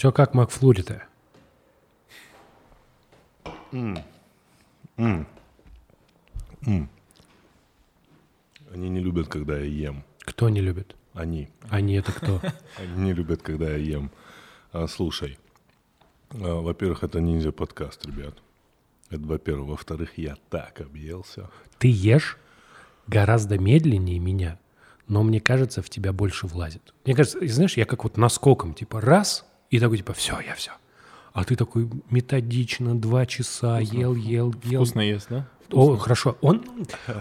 Че как Макфлури-то? Они не любят, когда я ем. Кто не любит? Они. Они это кто? Они не любят, когда я ем. А, слушай, а, во-первых, это ниндзя подкаст, ребят. Это во-первых. Во-вторых, я так объелся. Ты ешь гораздо медленнее меня, но мне кажется, в тебя больше влазит. Мне кажется, знаешь, я как вот наскоком, типа раз, и такой, типа, все, я все. А ты такой методично, два часа, ел, ел, ел. Вкусно ест, да? О, хорошо. Он,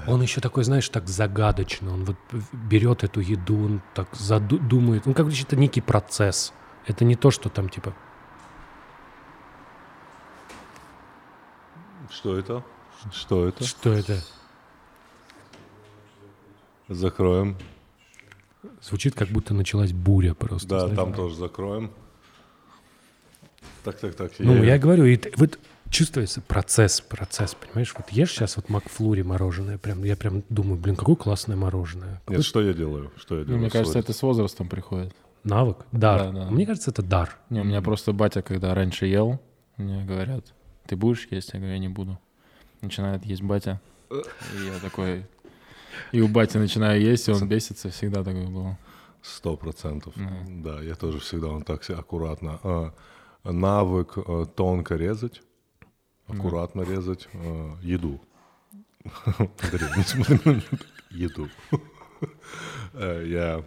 он еще такой, знаешь, так загадочно. Он вот берет эту еду, он так задумает. Ну, как бы это некий процесс. Это не то, что там типа... Что это? Что это? Что это? Закроем. Звучит, как будто началась буря просто. Да, знаешь? там тоже закроем. Так, так, так. Ну, я, говорю, и вот чувствуется процесс, процесс, понимаешь? Вот ешь сейчас вот Макфлури мороженое, прям, я прям думаю, блин, какое классное мороженое. Нет, что я делаю? Что я Ну, делаю? мне кажется, это с возрастом приходит. Навык, дар. Да, да. Мне кажется, это дар. Не, у меня просто батя, когда раньше ел, мне говорят, ты будешь есть? Я говорю, я не буду. Начинает есть батя. И я такой... И у бати начинаю есть, и он бесится. Всегда такое было. Сто процентов. Мгм. Да, я тоже всегда он так аккуратно. А, навык а, тонко резать, аккуратно резать а, еду. Андрей, не смотри на меня. Еду. Э, Я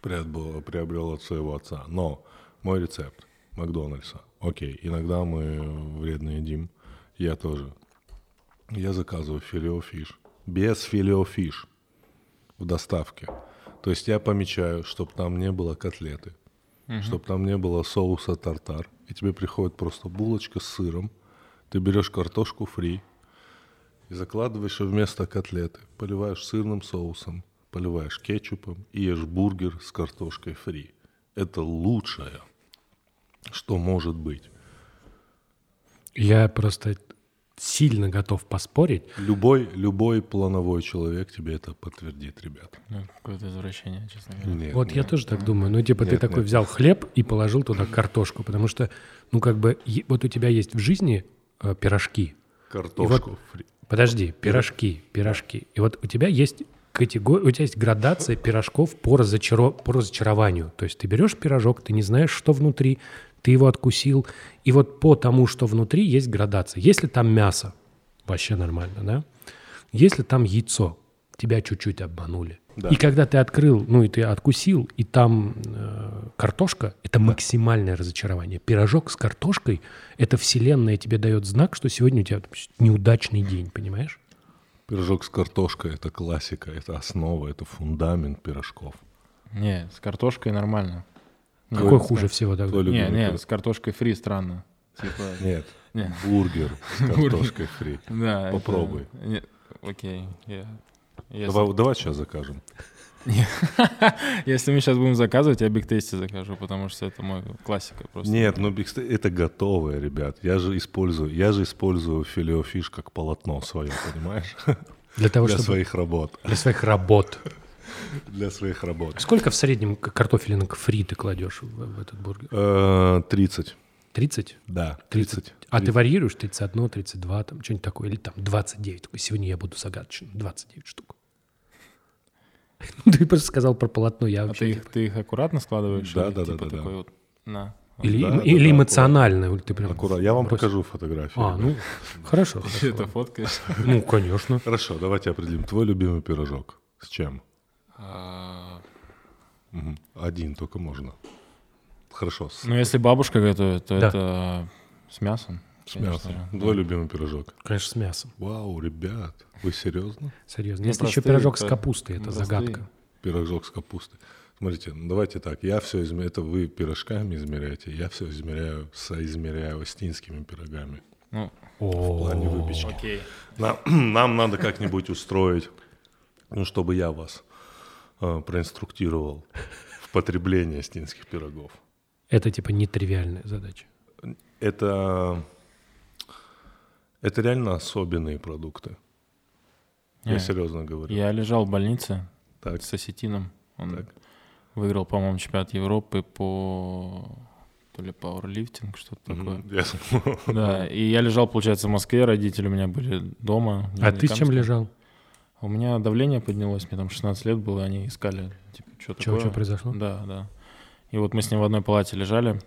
приобрел, приобрел от своего отца. Но мой рецепт Макдональдса. Окей, иногда мы вредно едим. Я тоже. Я заказываю филеофиш. Без филеофиш в доставке. То есть я помечаю, чтобы там не было котлеты, чтобы там не было соуса тартар. И тебе приходит просто булочка с сыром. Ты берешь картошку фри и закладываешь ее вместо котлеты. Поливаешь сырным соусом, поливаешь кетчупом и ешь бургер с картошкой фри. Это лучшее, что может быть. Я просто сильно готов поспорить. Любой, любой плановой человек тебе это подтвердит, ребят. Ну, какое-то извращение, честно говоря. Нет, Вот я нет. тоже так думаю. Ну, типа, ты Нет, такой нет. взял хлеб и положил туда картошку, потому что, ну, как бы, вот у тебя есть в жизни пирожки. Картошку фри. Подожди, пирожки, пирожки. И вот у тебя есть категория, у тебя есть градация пирожков по, разочаро- по разочарованию. То есть ты берешь пирожок, ты не знаешь, что внутри, ты его откусил, и вот по тому, что внутри, есть градация. Если там мясо, вообще нормально, да? Если там яйцо, тебя чуть-чуть обманули. Да. И когда ты открыл, ну и ты откусил, и там э, картошка, это максимальное разочарование. Пирожок с картошкой, это вселенная тебе дает знак, что сегодня у тебя неудачный день, понимаешь? Пирожок с картошкой – это классика, это основа, это фундамент пирожков. Не, с картошкой нормально. Не, Какой хуже кар- всего тогда? Не, не, пирог? с картошкой фри странно. Типа, Нет, Не. бургер с картошкой фри. да. Попробуй. Окей, я... Если, Давай, давай сейчас закажем. если мы сейчас будем заказывать, я Биг Тейсти закажу, потому что это мой классика просто. Нет, ну Steak- это готовое, ребят. Я же использую, я же использую филеофиш как полотно свое, понимаешь? Для того, Для чтобы... своих работ. Для своих работ. Для своих работ. Сколько в среднем картофелинок фри ты кладешь в, этот бургер? Э, 30. 30? Да, 30. А ты варьируешь 31, 32, там что-нибудь такое, или там 29. Такой, сегодня я буду загадочным. 29 штук. Ну, Ты просто сказал про полотно, я А вообще... ты их, ты их аккуратно складываешь? Да, или да, да, типа да, да. такой вот, на. Или, Да, да, или да, эмоционально. или ты прям Аккуратно. Я вам бросил. покажу фотографии. А, ну, хорошо. Ты хорошо. это фоткаешь? Ну, конечно. Хорошо, давайте определим. Твой любимый пирожок. С чем? А. Один только можно. Хорошо, Ну, если бабушка готовит, то Да. это с мясом. с конечно мясом. же. Твой любимый пирожок. Конечно, с мясом. Вау, ребят, вы серьезно? Серьезно. Ну, Есть еще пирожок с капустой, это загадка. Пирожок с капустой. Смотрите, ну давайте так. Я все измеряю. Это вы пирожками измеряете. Я все измеряю, соизмеряю остинскими пирогами. Ну, В плане выпечки. окей. Нам, нам надо как-нибудь устроить, ну, чтобы я вас э, проинструктировал в в потребление стинских пирогов. Это типа нетривиальная задача. Это, это реально особенные продукты. Я Не, серьезно говорю. Я лежал в больнице Так, с осетином. Он так. выиграл, по-моему, чемпионат Европы по то ли пауэрлифтинг, что-то такое. Я смотрю. Да, и я лежал, получается, в Москве, родители у меня были дома. А ты с чем лежал? У меня давление поднялось, мне там 16 лет было, они искали, типа, что Что, такое. что произошло? Да, да. И вот мы с ним в одной палате лежали,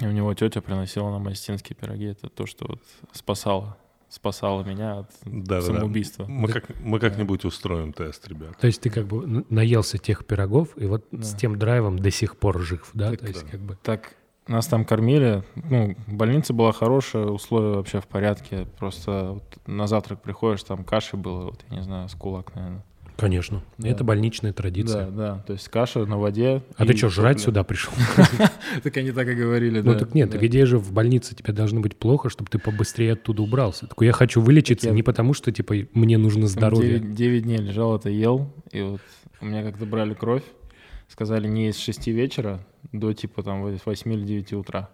и у него тетя приносила нам осетинские пироги. Это то, что вот спасало, спасало меня от Да-да-да. самоубийства. Мы, как, мы как-нибудь устроим тест, ребят. То есть ты как бы наелся тех пирогов, и вот с Да. тем драйвом до сих пор жив, да? Так То есть да. как бы... Так нас там кормили, ну, больница была хорошая, условия вообще в порядке. Просто вот на завтрак приходишь, там каши было, вот я не знаю, с кулак, наверное. Конечно. Да. Это больничная традиция. Да, да, то есть каша на воде. А ты что, жрать сюда пришел? Так они так и говорили, Ну да. так нет, так идея же в больнице тебе должно быть плохо, чтобы ты побыстрее оттуда убрался. Такой, я хочу вылечиться не потому, что типа мне нужно здоровье. 9, 9 дней лежал, это ел, и вот у меня как-то брали кровь, сказали не с 6 вечера до типа там 8 или 9 утра.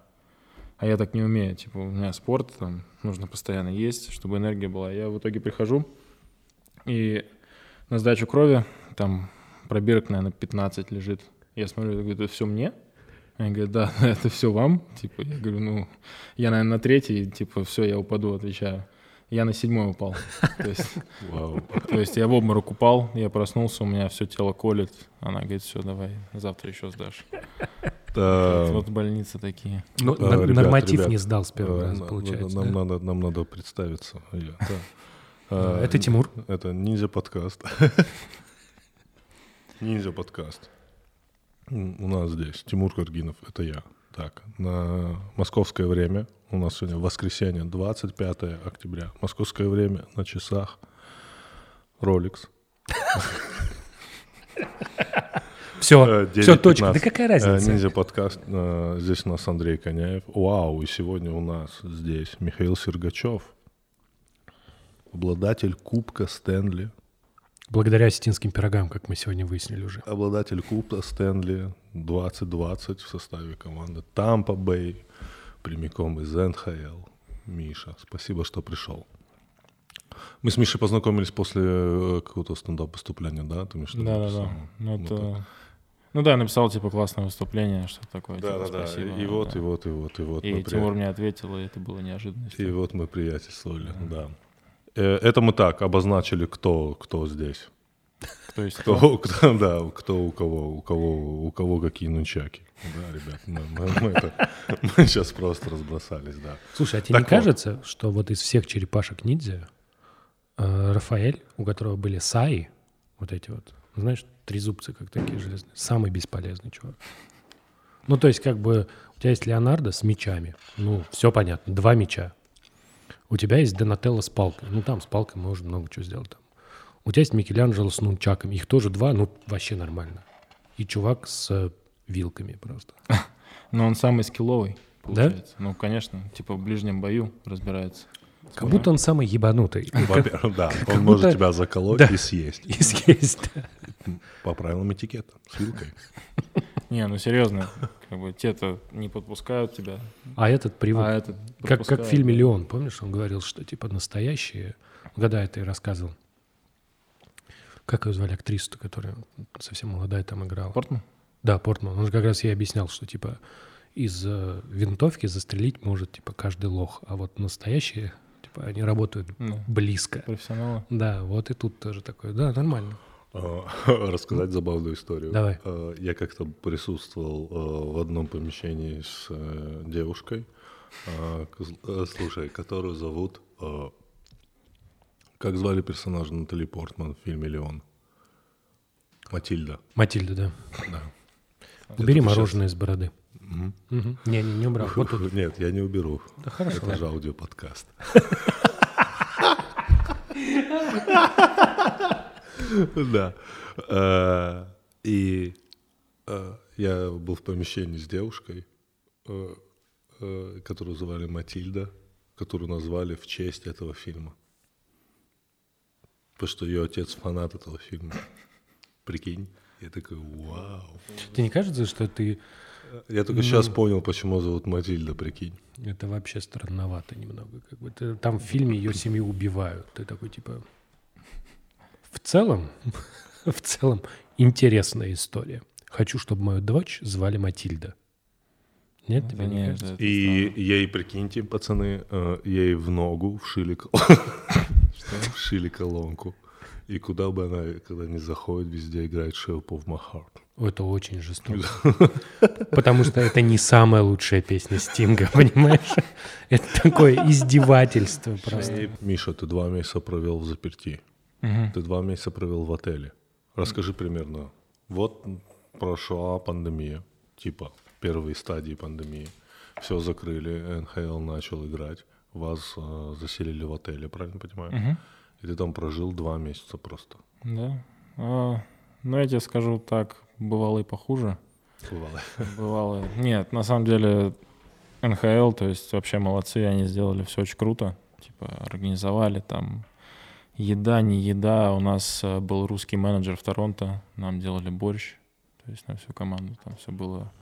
А я так не умею, типа у меня спорт, там нужно постоянно есть, чтобы энергия была. Я в итоге прихожу и на сдачу крови там пробирок, наверное, 15 лежит. Я смотрю, я говорю, это все мне? Они говорят, да, это все вам. Типа, я говорю, ну, я, наверное, на третий, типа, все, я упаду, отвечаю. Я на седьмой упал. То есть Вау. то есть я в обморок упал, я проснулся, у меня все тело колет. Она говорит, все, давай, завтра еще сдашь. Да, Вот больницы такие. Ну, А, ребят, норматив ребят, не сдал с первого раза, получается. Нам, да? надо, нам надо представиться. Я. Да, Это Тимур. Это ниндзя подкаст. Ниндзя подкаст. У нас здесь Тимур Каргинов, это я. Так, на московское время, у нас сегодня воскресенье, 25 октября. Московское время на часах. Rolex. Все, Э, все, точка. 9:15. Да какая Э, разница? Ниндзя подкаст. э, Здесь у нас Андрей Коняев. Вау, и сегодня у нас здесь Михаил Сергачев, обладатель Кубка Стэнли. Благодаря осетинским пирогам, как мы сегодня выяснили уже. Обладатель Кубка Стэнли 2020 в составе команды Тампа Бэй, прямиком из НХЛ. Миша, спасибо, что пришел. Мы с Мишей познакомились после э, какого-то стендап-выступления, да? Ты мне что-то Да, да, написал? да. Ну, Ну, это... ну да, написал типа классное выступление, что такое. Да, типа, да, да. спасибо, И вот, да. и вот, и вот, и вот. И мы Тимур при- мне ответил, и это было неожиданностью. И вот мы приятельствовали, да. Э, Это мы так обозначили, кто, кто здесь. То есть Кто, кто, да, кто у кого, у кого, у кого какие нунчаки. Да, ребят, мы, мы- мы это- мы сейчас просто разбросались, да. Слушай, а тебе не Так вот. кажется, что вот из всех черепашек ниндзя э, Рафаэль, у которого были саи, вот эти вот, знаешь, трезубцы как такие железные, самый бесполезный чувак. Ну, то есть, как бы, у тебя есть Леонардо с мечами, ну, все понятно, два меча. У тебя есть Донателло с палкой, ну, там с палкой можно много чего сделать там. У тебя есть Микеланджело с нунчаками, их тоже два, ну, вообще нормально. И чувак с э, вилками просто. Но он самый скилловый, Да? получается. Ну, конечно, типа в ближнем бою разбирается. Как будто он самый ебанутый. Во-первых, да, как он может будто- тебя заколоть Да. и съесть. И съесть. По правилам этикета, с вилкой. Не, ну серьезно, как бы те-то не подпускают тебя, А этот привык. а этот как, как в фильме «Леон», помнишь, он говорил, что типа настоящие, когда это и рассказывал. Как ее звали актрису, которая совсем молодая там играла? Портман? Да, Портман. Он же как раз ей объяснял, что типа из э, винтовки застрелить может типа каждый лох, а вот настоящие, типа они работают Ну, близко. профессионалы. Да, вот и тут тоже такое. Да, нормально. Рассказать забавную историю. Давай. А, Я как-то присутствовал а, в одном помещении с э, девушкой, э, слушай, которую зовут... Как звали персонажа Натали Портман в фильме «Леон»? Матильда. Матильда, да. Да. Убери Это мороженое из бороды. Не, не, не убрал. Вот тут. Нет, я не уберу. Да хорошо. Это же аудиоподкаст. Да. Э, И э, я был в помещении с девушкой, э, которую звали Матильда, которую назвали в честь этого фильма. Потому что ее отец фанат этого фильма. Прикинь. Я такой, вау. Тебе не кажется, что ты... Я только сейчас понял, почему зовут Матильда, прикинь. Это вообще странновато немного. Как бы там в фильме ее семью убивают. Ты такой, типа... В целом, в целом, интересная история. Хочу, чтобы мою дочь звали Матильда. Нет, тебе не Нет, кажется? И ей, прикиньте, пацаны, э, ей в ногу вшили, вшили колонку. И куда бы она, когда не заходит, везде играет Shape of My Heart. Это очень жестоко. Потому что это не самая лучшая песня Стинга, понимаешь? Это такое издевательство просто. Миша, ты два месяца провел в заперти. Мгм. Ты два месяца провел в отеле. Расскажи примерно. Вот прошла пандемия, типа первые стадии пандемии. Все закрыли, НХЛ начал играть. Вас э, заселили в отеле, правильно понимаю? Мгм. И ты там прожил два месяца просто. Да. А, ну, я тебе скажу так, бывало и похуже. Бывало. Бывало. Нет, на самом деле НХЛ, то есть вообще молодцы, они сделали все очень круто. Типа организовали там еда, не еда. У нас э, был русский менеджер в Торонто, нам делали борщ, то есть на всю команду. Там все было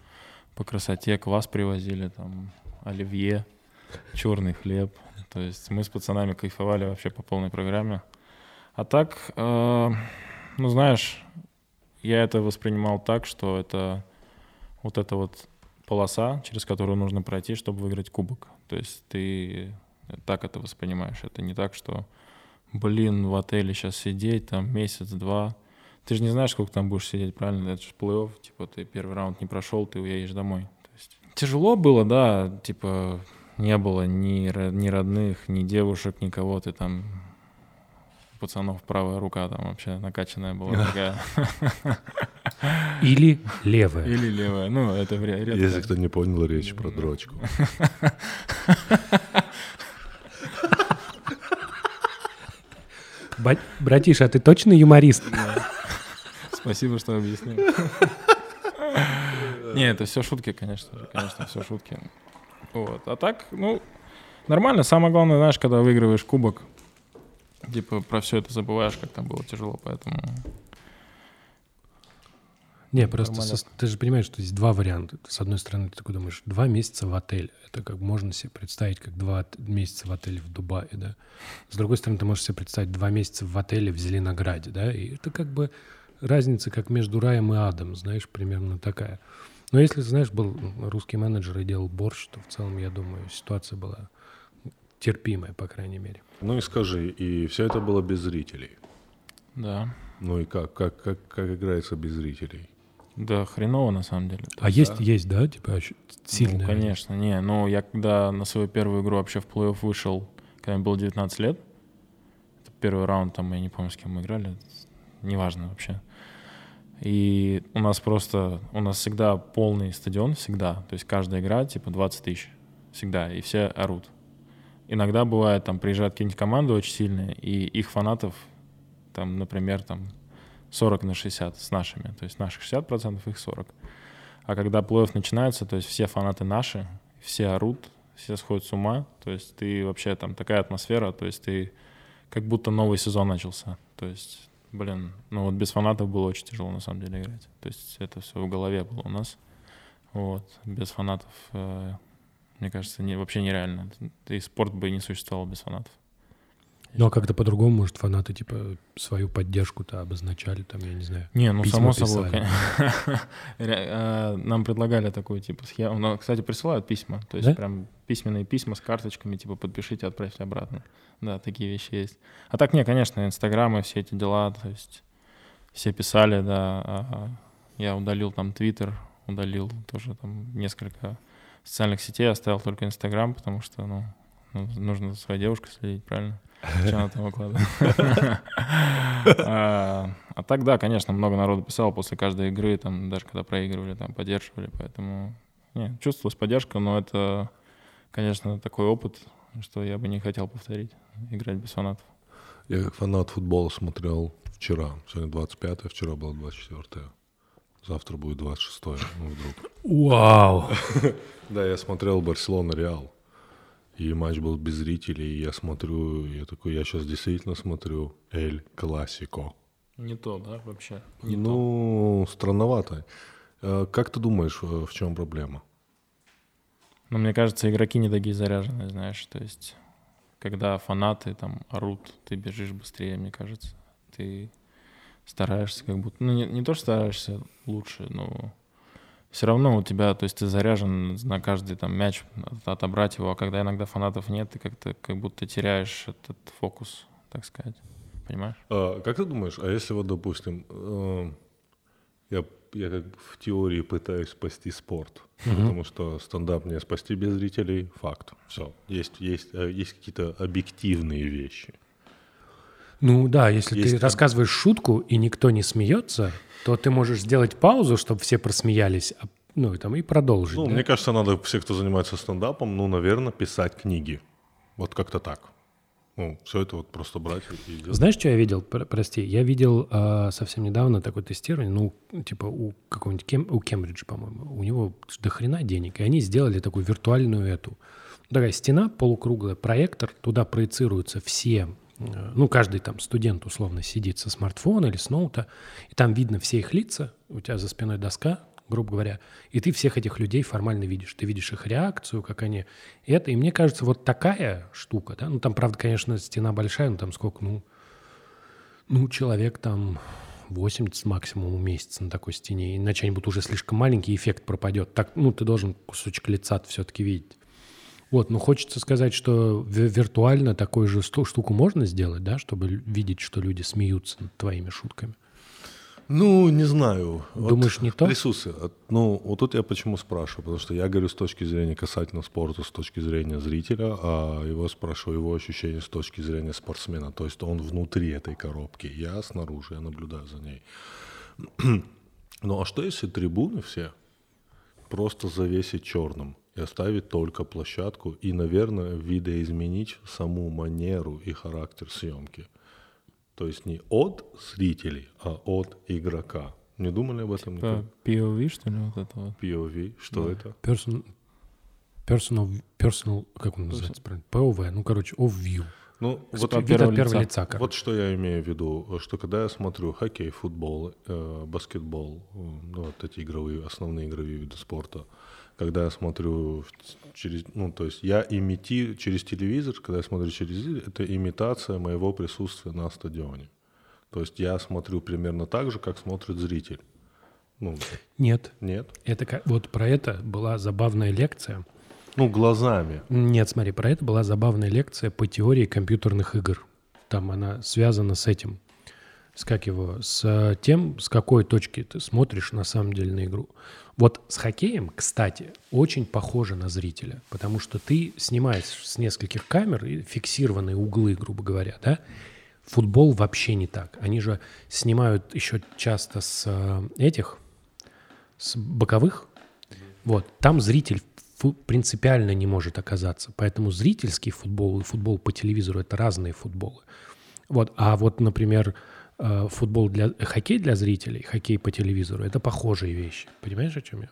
по красоте, квас привозили, там оливье, черный хлеб. То есть мы с пацанами кайфовали вообще по полной программе. А так, э, ну знаешь, я это воспринимал так, что это вот эта вот полоса, через которую нужно пройти, чтобы выиграть кубок. То есть ты так это воспринимаешь. Это не так, что, блин, в отеле сейчас сидеть, там месяц-два. Ты же не знаешь, сколько там будешь сидеть, правильно? Это же плей-офф, типа ты первый раунд не прошел, ты уедешь домой. То есть тяжело было, да, типа не было ни, ни родных, ни девушек, никого. Ты там пацанов правая рука там вообще накачанная была такая. Или левая. Или левая. Ну, это редко. Если кто не понял, речь про дрочку. Братиша, а ты точно юморист? Спасибо, что объяснил. Не, это все шутки, конечно же, конечно, все шутки. Вот. А так, ну, нормально. Самое главное, знаешь, когда выигрываешь кубок, типа про все это забываешь, как там было тяжело, поэтому... Не, просто со- ты же понимаешь, что здесь два варианта. С одной стороны, ты такой думаешь, два месяца в отеле. Это как можно себе представить, как два месяца в отеле в Дубае, да. С другой стороны, ты можешь себе представить два месяца в отеле в Зеленограде, да. И это как бы разница, как между раем и адом, знаешь, примерно такая. Но если, знаешь, был русский менеджер и делал борщ, то в целом, я думаю, ситуация была терпимая, по крайней мере. Ну и скажи, и все это было без зрителей. Да. Ну и как, как, как, как играется без зрителей? Да, хреново на самом деле. А есть, есть, да, типа сильная Ну, конечно, не. Ну, я когда на свою первую игру вообще в плей-офф вышел, когда мне было 19 лет, первый раунд, там, я не помню, с кем мы играли, неважно вообще. И у нас просто, у нас всегда полный стадион, всегда. То есть каждая игра, типа, 20 тысяч. Всегда. И все орут. Иногда бывает, там, приезжают какие-нибудь команды очень сильные, и их фанатов, там, например, там, 40 на 60 с нашими. То есть наших 60%, их 40. А когда плей-офф начинается, то есть все фанаты наши, все орут, все сходят с ума. То есть ты вообще там такая атмосфера, то есть ты как будто новый сезон начался. То есть, блин, ну вот без фанатов было очень тяжело на самом деле играть. То есть это все в голове было у нас. Вот, без фанатов, э, мне кажется, не, вообще нереально. И спорт бы не существовал без фанатов. Ну, а как-то по-другому, может, фанаты, типа, свою поддержку-то обозначали, там, я не знаю. Не, ну само собой. а, Нам предлагали такую типа схему. Ну, кстати, присылают письма. То есть прям письменные письма с карточками, типа подпишите, отправьте обратно. Да, такие вещи есть. А так не, конечно, инстаграмы, все эти дела, то есть все писали, да. а Я удалил там твиттер, удалил тоже там несколько социальных сетей, оставил только инстаграм, потому что, ну, нужно за своей девушкой следить, правильно? Что она там выкладывает. А так, да, конечно, много народу писало после каждой игры, там, даже когда проигрывали, там, поддерживали, поэтому не, чувствовалась поддержка, но это, конечно, такой опыт, что я бы не хотел повторить, играть без фанатов. Я как фанат футбола смотрел вчера. Сегодня 25 вчера было 24 Завтра будет 26 ну вдруг. Вау! Да, я смотрел Барселона-Реал. И матч был без зрителей. И я смотрю, я такой, я сейчас действительно смотрю Эль Классико. Не то, да, вообще? Не то. ну, странновато. Э, Как ты думаешь, э, в чем проблема? Но мне кажется, игроки не такие заряженные, знаешь, то есть когда фанаты там орут, ты бежишь быстрее, мне кажется. Ты стараешься как будто... Ну, не, не то, что стараешься лучше, но все равно у тебя, то есть ты заряжен на каждый там мяч, от- отобрать его, а когда иногда фанатов нет, ты как-то как будто теряешь этот фокус, так сказать. Понимаешь? А, Как ты думаешь, а если вот, допустим, э, я, я как в теории пытаюсь спасти спорт, потому что стендап не спасти без зрителей, факт. Все. Есть, есть, э, есть какие-то объективные вещи. Ну да, если Есть ты там- рассказываешь шутку, и никто не смеется, то ты можешь сделать паузу, чтобы все просмеялись, а- ну и там и продолжить. Ну, да? мне кажется, надо все, кто занимается стендапом, ну, наверное, писать книги. Вот как-то так. Ну, все это вот просто брать и делать. Знаешь, что я видел? Пр- Прости, я видел а, совсем недавно такое тестирование, ну, типа у какого-нибудь Кем- у Кембриджа, по-моему, у него до хрена денег, и они сделали такую виртуальную эту. Такая стена полукруглая, проектор, туда проецируются все, э, ну, каждый там студент условно сидит со смартфона или с ноута, и там видно все их лица, у тебя за спиной доска, грубо говоря, и ты всех этих людей формально видишь. Ты видишь их реакцию, как они... Это, и мне кажется, вот такая штука, да, ну, там, правда, конечно, стена большая, ну, там сколько, ну, ну, человек там 80 максимум уместится на такой стене, иначе они будут уже слишком маленький, эффект пропадет. Так, ну, ты должен кусочек лица все-таки видеть. Вот, но хочется сказать, что ви- виртуально такую же штуку можно сделать, да, чтобы видеть, что люди смеются над твоими шутками. Ну, не знаю. Вот Думаешь, не то? От- Ну, вот тут я почему спрашиваю. Потому что я говорю с точки зрения касательно спорта, с точки зрения зрителя, а его спрашиваю его ощущения с точки зрения спортсмена. То есть он внутри этой коробки, я снаружи, я наблюдаю за ней. Ну, а что если трибуны все просто завесить черным и оставить только площадку и, наверное, видоизменить саму манеру и характер съемки? То есть не от зрителей, а от игрока. Не думали об этом? По никогда? POV, что ли, вот это вот? POV, что Да. это? Person, personal, personal, как он называется правильно? POV, ну, короче, of view. Ну, Вот вот, от первого первого лица. лица, короче. вот что я имею в виду, что когда я смотрю хоккей, футбол, э, баскетбол, э, ну, вот эти игровые, основные игровые виды спорта, когда я смотрю через, ну, то есть я имити через телевизор, когда я смотрю через телевизор, это имитация моего присутствия на стадионе. То есть я смотрю примерно так же, как смотрит зритель. Ну, Нет, нет? это вот про это была забавная лекция. Ну, глазами. Нет, смотри, про это была забавная лекция по теории компьютерных игр. Там она связана с этим, с как его, с э, тем, с какой точки ты смотришь на самом деле на игру. Вот с хоккеем, кстати, очень похоже на зрителя, потому что ты снимаешь с нескольких камер и фиксированные углы, грубо говоря, да? Футбол вообще не так. Они же снимают еще часто с э, этих, с боковых. Вот, там зритель принципиально не может оказаться. Поэтому зрительский футбол и футбол по телевизору это разные футболы. Вот, а вот, например, футбол для хоккей для зрителей, хоккей по телевизору это похожие вещи. Понимаешь, о чем я?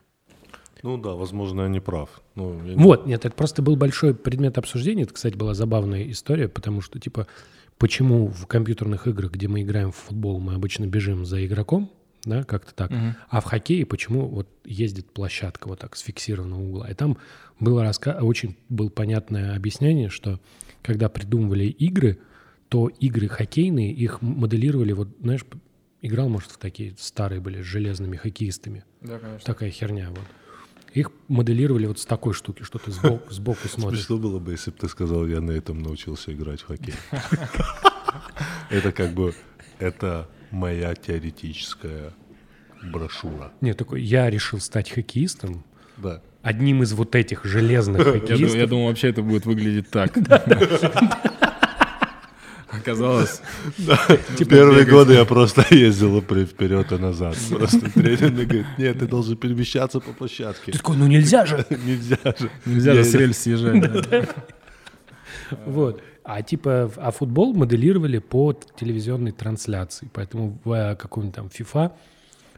Ну да, возможно, я не прав. Ну, я не- Вот, нет, это просто был большой предмет обсуждения. Это, кстати, была забавная история, потому что, типа, почему в компьютерных играх, где мы играем в футбол, мы обычно бежим за игроком, да, как-то так, а в хоккее почему вот ездит площадка вот так с фиксированного угла. И там было раска... очень было понятное объяснение, что когда придумывали игры, то игры хоккейные, их моделировали, вот, знаешь, играл, может, в такие старые были с железными хоккеистами. Да, конечно. Такая херня, вот. Их моделировали вот с такой штуки, что ты сбоку, сбоку смотришь. Смешно было бы, если бы ты сказал, я на этом научился играть в хоккей. Это как бы, это моя теоретическая брошюра. Нет, такой, я решил стать хоккеистом, Да. одним из вот этих железных хоккеистов. я думал, вообще это будет выглядеть так. Оказалось, Первые годы я просто ездил при- вперед и назад. Просто тренер мне говорит, нет, ты должен перемещаться по площадке. Ты такой, ну нельзя же. Нельзя же. нельзя же с рельс съезжать. Вот. А типа, а футбол моделировали по телевизионной трансляции. Поэтому в э, каком-нибудь там FIFA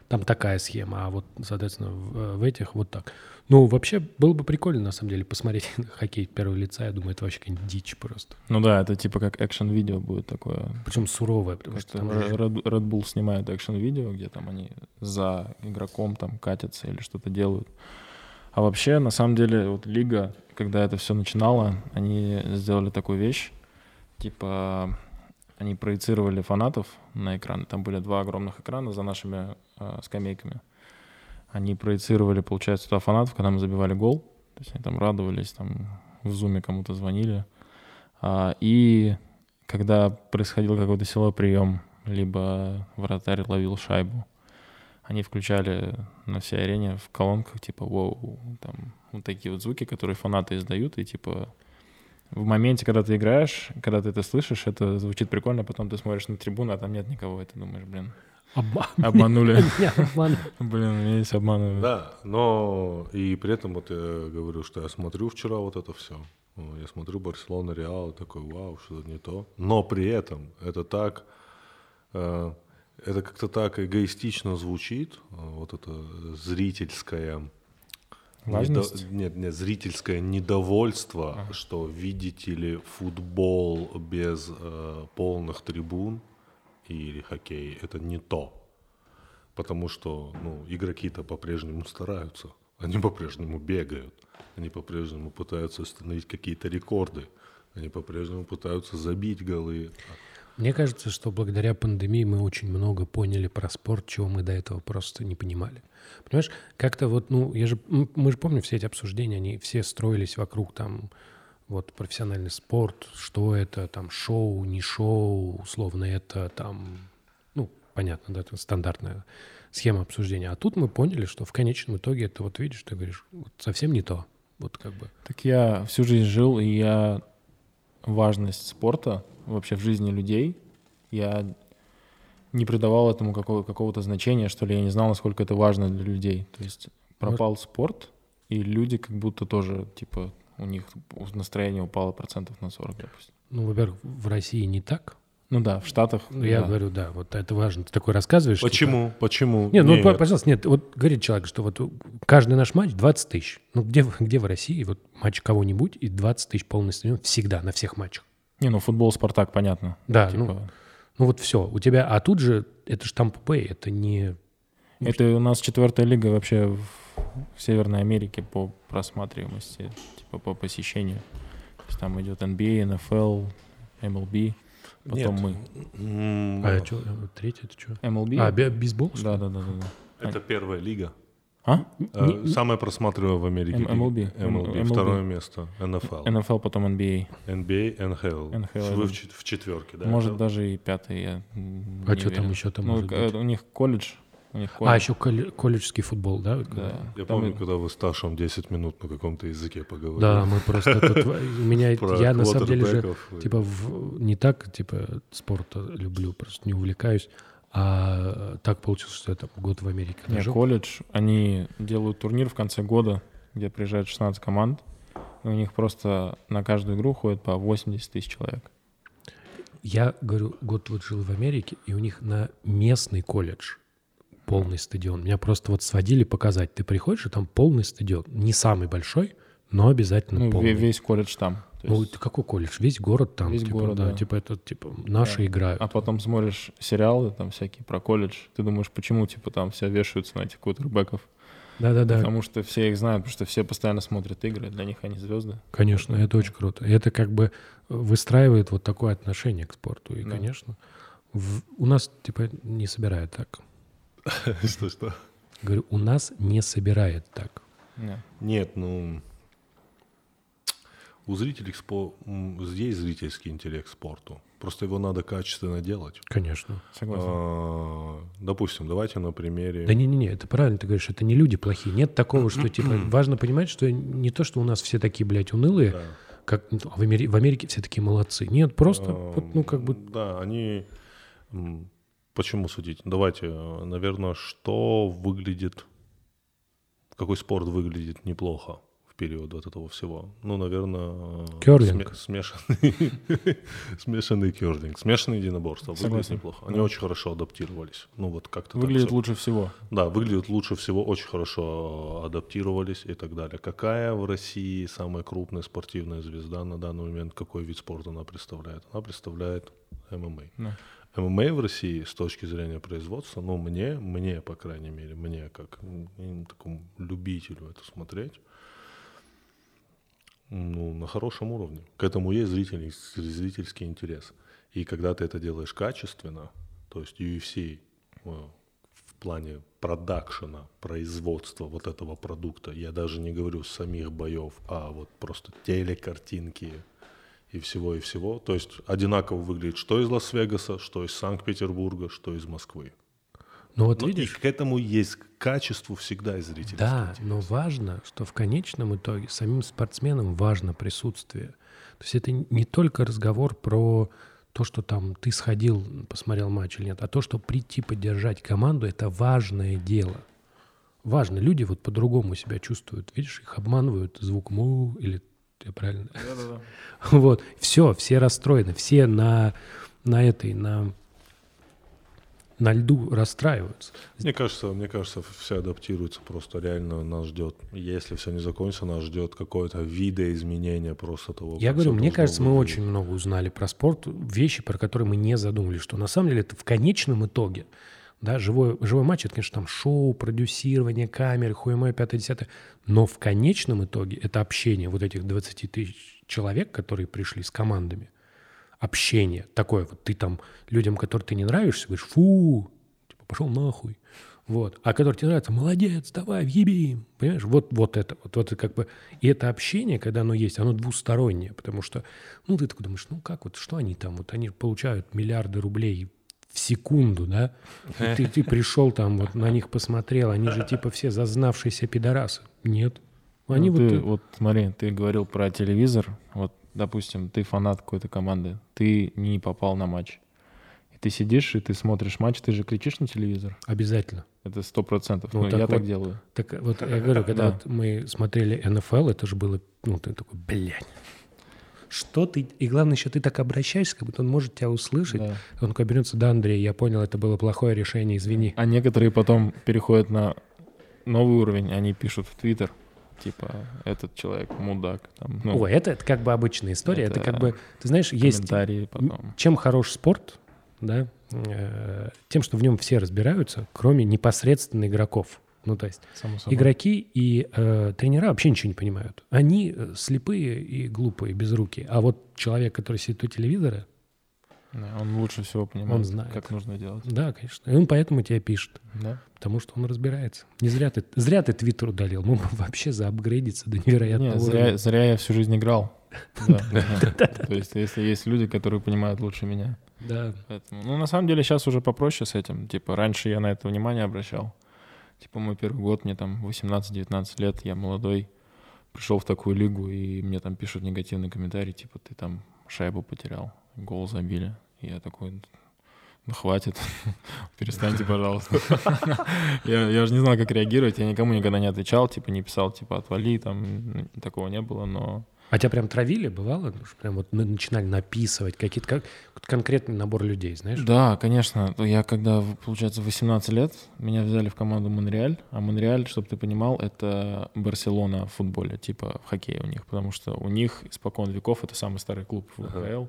там такая схема, а вот, соответственно, в, в этих вот так. Ну, вообще, было бы прикольно, на самом деле, посмотреть хоккей первого лица. Я думаю, это вообще какая-нибудь дичь просто. Ну да, это типа как экшен-видео будет такое. Причем суровое, потому что там Red, Red Bull снимает экшен-видео, где там они за игроком там катятся или что-то делают. А вообще, на самом деле, вот лига, когда это все начинало, они сделали такую вещь, типа они проецировали фанатов на экран. Там были два огромных экрана за нашими э, скамейками. Они проецировали, получается, туда фанатов, когда мы забивали гол. То есть они там радовались, там в зуме кому-то звонили. А, и когда происходил какой-то силовой прием, либо вратарь ловил шайбу, они включали на всей арене в колонках, типа, воу, там, вот такие вот звуки, которые фанаты издают, и, типа, в моменте, когда ты играешь, когда ты это слышишь, это звучит прикольно, потом ты смотришь на трибуну, а там нет никого, и ты думаешь, блин, Обма- обманули. Меня обманули. Блин, меня здесь обманывают. Да, но и при этом вот я говорю, что я смотрю вчера вот это все. Я смотрю Барселона, Реал, такой, вау, что-то не то. Но при этом это так, э, это как-то так эгоистично звучит, вот это зрительское Важность? недо- нет, нет, зрительское недовольство, что видите ли футбол без э, полных трибун или хоккей, это не то. Потому что ну, игроки-то по-прежнему стараются, они по-прежнему бегают, они по-прежнему пытаются установить какие-то рекорды, они по-прежнему пытаются забить голы. Мне кажется, что благодаря пандемии мы очень много поняли про спорт, чего мы до этого просто не понимали. Понимаешь, как-то вот, ну, я же, мы же помним все эти обсуждения, они все строились вокруг там вот профессиональный спорт, что это, там, шоу, не шоу, условно, это там, ну, понятно, да, это стандартная схема обсуждения. А тут мы поняли, что в конечном итоге это вот видишь, ты говоришь, вот совсем не то. Вот как бы. Так я всю жизнь жил, и я важность спорта вообще в жизни людей, я не придавал этому какого- какого-то значения, что ли, я не знал, насколько это важно для людей. То есть пропал спорт, и люди как будто тоже, типа, у них настроение упало процентов на 40, допустим. Ну, во-первых, в России не так. Ну да, в Штатах. Ну, я да. говорю, да, вот это важно. Ты такой рассказываешь. типа, Почему? Почему? Нет, ну, Нет. по- пожалуйста, нет. Вот говорит человек, что вот каждый наш матч 20 тысяч. Ну, где, в- где в России вот матч кого-нибудь и 20 тысяч полный стадион всегда на всех матчах? Не, ну футбол, Спартак, понятно. Да, Типа, ну, ну вот все. У тебя, а тут же это же Тампа Бэй, это не... Это у нас четвертая лига вообще в, в Северной Америке по просматриваемости, типа по посещению. То есть там идет NBA, NFL, MLB, потом Нет. мы. М, А что, третий это что? MLB? А, бе- бейсбол? да, да, да, да, да. Это первая лига. А? Э, Не- Самая просматриваемая в Америке. MLB. MLB. MLB. Второе место. НФЛ. NFL, потом NBA. NBA, НХЛ. NHL, Вы в, чет- в четверке, да? Может, даже и пятый, я А что там еще там Ну, может быть? у них колледж. У них колледж. А, еще колле- колледжский футбол, да? Да. Я Там помню, и- когда вы с Ташем 10 минут на каком-то языке поговорили. Да, мы просто тут... У меня... Я на самом деле же... Типа не так, типа спорта люблю, просто не увлекаюсь, а так получилось, что я там год в Америке Не, жил. колледж, они делают турнир в конце года, где приезжает 16 команд. И у них просто на каждую игру ходит по 80 тысяч человек. Я, говорю, год вот жил в Америке, и у них на местный колледж полный стадион. Меня просто вот сводили показать. Ты приходишь, и там полный стадион. Не самый большой, но обязательно Ну, полный. весь колледж там. Ну, есть- это какой колледж? Весь город там. Весь типа, город, да, да. Типа это, типа, наши Да. играют. А потом смотришь сериалы там всякие про колледж, ты думаешь, почему типа там все вешаются на этих квотербеков? Да-да-да, Потому что все их знают, потому что все постоянно смотрят игры, для них они звезды. конечно, это очень круто. И это как бы выстраивает вот такое отношение к спорту. И, Да. конечно, в- у нас, типа, не собирает так. Что, что? Говорю, у нас не собирает так. Не. Нет, ну... У зрителей спо... есть зрительский интеллект к спорту. Просто его надо качественно делать. Конечно. Согласен. А, Допустим, давайте на примере... Да не-не-не, это правильно ты говоришь, это не люди плохие. Нет такого, что, типа, важно понимать, что не то, что у нас все такие, блядь, унылые, Да. как ну, в, Амери- в Америке все такие молодцы. Нет, просто, А, вот, ну, как бы, Да, они... Почему судить? Давайте, э, наверное, что выглядит... Какой спорт выглядит неплохо в период вот этого всего. Ну, наверное... Кёрлинг. смешанный, смешанный кёрлинг. Смешанные единоборства. Выглядит неплохо. Они очень хорошо адаптировались. Ну, вот как-то Выглядит лучше всего. Да, выглядят лучше всего, очень хорошо э, адаптировались и так далее. Какая в России самая крупная спортивная звезда на данный момент? Какой вид спорта она представляет? Она представляет ММА. Да. ММА в России с точки зрения производства, ну, мне, мне, по крайней мере, мне, как такому любителю это смотреть, ну, на хорошем уровне. К этому есть зрительный, зрительский интерес. И когда ты это делаешь качественно, то есть UFC э, в плане продакшена, производства вот этого продукта, я даже не говорю самих боев, а вот просто телекартинки и всего, и всего. То есть одинаково выглядит что из Лас-Вегаса, что из Санкт-Петербурга, что из Москвы. Ну вот Ну, и видишь, к этому есть к качеству всегда и зрительский да, интерес. но важно, что в конечном итоге самим спортсменам важно присутствие. То есть это не только разговор про то, что там ты сходил, посмотрел матч или нет, а то, что прийти поддержать команду, это важное дело. Важно. Люди вот по-другому себя чувствуют. Видишь, их обманывают звуком «у» или я правильно? Вот. Все, все расстроены, все на, на этой, на, на льду расстраиваются. Мне кажется, мне кажется, все адаптируется просто реально нас ждет, если все не закончится, нас ждет какое-то видоизменение просто того. Я как говорю, мне кажется, мы выглядеть. очень много узнали про спорт, вещи, про которые мы не задумывались, что на самом деле это в конечном итоге, да, живой, живой матч, это, конечно, там шоу, продюсирование, камеры, хуемое, пятое, десятое, но в конечном итоге это общение вот этих 20 тысяч человек, которые пришли с командами, общение такое, вот ты там людям, которым ты не нравишься, говоришь, фу, типа, пошел нахуй, вот. А который тебе нравится, молодец, давай, въебим. Понимаешь, вот, вот это, вот, вот это как бы... И это общение, когда оно есть, оно двустороннее, потому что, ну, ты такой думаешь, ну, как вот, что они там, вот они получают миллиарды рублей в секунду, да? И ты, ты пришел там, вот на них посмотрел, они же типа все зазнавшиеся пидорасы. Нет. Они Ну, вот... ты, вот смотри, ты говорил про телевизор. Вот, допустим, ты фанат какой-то команды, ты не попал на матч. И ты сидишь, и ты смотришь матч, ты же кричишь на телевизор. Обязательно. Это сто процентов. Ну, Ну, так я так вот. делаю. Так вот, я говорю, когда Да. вот мы смотрели НФЛ, это же было, ну, ты такой, блядь, что ты... И главное еще, ты так обращаешься, как будто он может тебя услышать. Да. Он такой берется, да, Андрей, я понял, это было плохое решение, извини. А некоторые потом переходят на новый уровень, они пишут в Твиттер, типа, этот человек мудак. Там, ну, Ой, это, это как бы обычная история. Это, это как бы, ты знаешь, есть... потом. Чем хорош спорт, да, э, тем, что в нем все разбираются, кроме непосредственно игроков. Ну, то есть Само собой. игроки и э, тренера вообще ничего не понимают. Они э, слепые и глупые, безрукие. А вот человек, который сидит у телевизора, Да, он лучше всего понимает, Он знает. как нужно делать. да, конечно. И он поэтому тебя пишет, Да? потому что он разбирается. Не зря ты, зря ты твиттер удалил. Мог бы вообще заапгрейдиться до невероятного Не, уровня. зря, зря я всю жизнь играл. Да. То есть, если есть люди, которые понимают лучше меня. Да. Поэтому, ну, на самом деле, сейчас уже попроще с этим. Типа, раньше я на это внимание обращал. Типа, мой первый год, мне там 18-19 лет, я молодой, пришел в такую лигу, и мне там пишут негативный комментарий, типа, ты там шайбу потерял, гол забили. Я такой, ну, хватит, перестаньте, пожалуйста. Я, я же не знал, как реагировать, я никому никогда не отвечал, типа, не писал, типа, отвали, там, такого не было, но... А тебя прям травили, бывало? Ну, Прям вот на- начинали написывать какие-то как, конкретный набор людей, знаешь? Да, конечно. Я когда, получается, в 18 лет, меня взяли в команду Монреаль. А Монреаль, чтобы ты понимал, это Барселона в футболе, типа в хоккее у них. Потому что у них испокон веков это самый старый клуб в ВХЛ.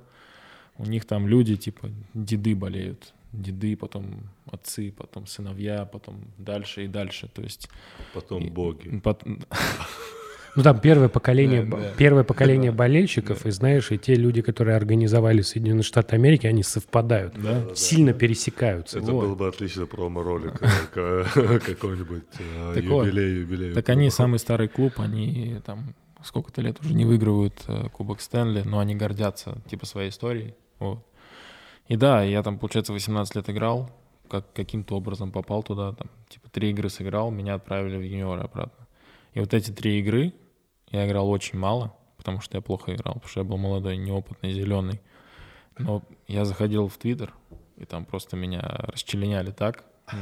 У них там люди, типа, деды болеют. Деды, потом отцы, потом сыновья, потом дальше и дальше. То есть... Потом и- боги. пот- Ну там первое поколение, Да, да. первое поколение болельщиков, и знаешь, и те люди, которые организовали Соединенные Штаты Америки, они совпадают, Да. сильно пересекаются. Это Вот. был бы отличный промо-ролик какой-нибудь э, юбилей, юбилей. Так они самый старый клуб, они там сколько-то лет уже не выигрывают э, Кубок Стэнли, но они гордятся типа своей историей. Вот. И да, я там, получается, 18 лет играл, как каким-то образом попал туда, там, типа три игры сыграл, меня отправили в юниоры обратно. И вот эти три игры я играл очень мало, потому что я плохо играл, потому что я был молодой, неопытный, зеленый. Но я заходил в Твиттер, и там просто меня расчленяли так. ну,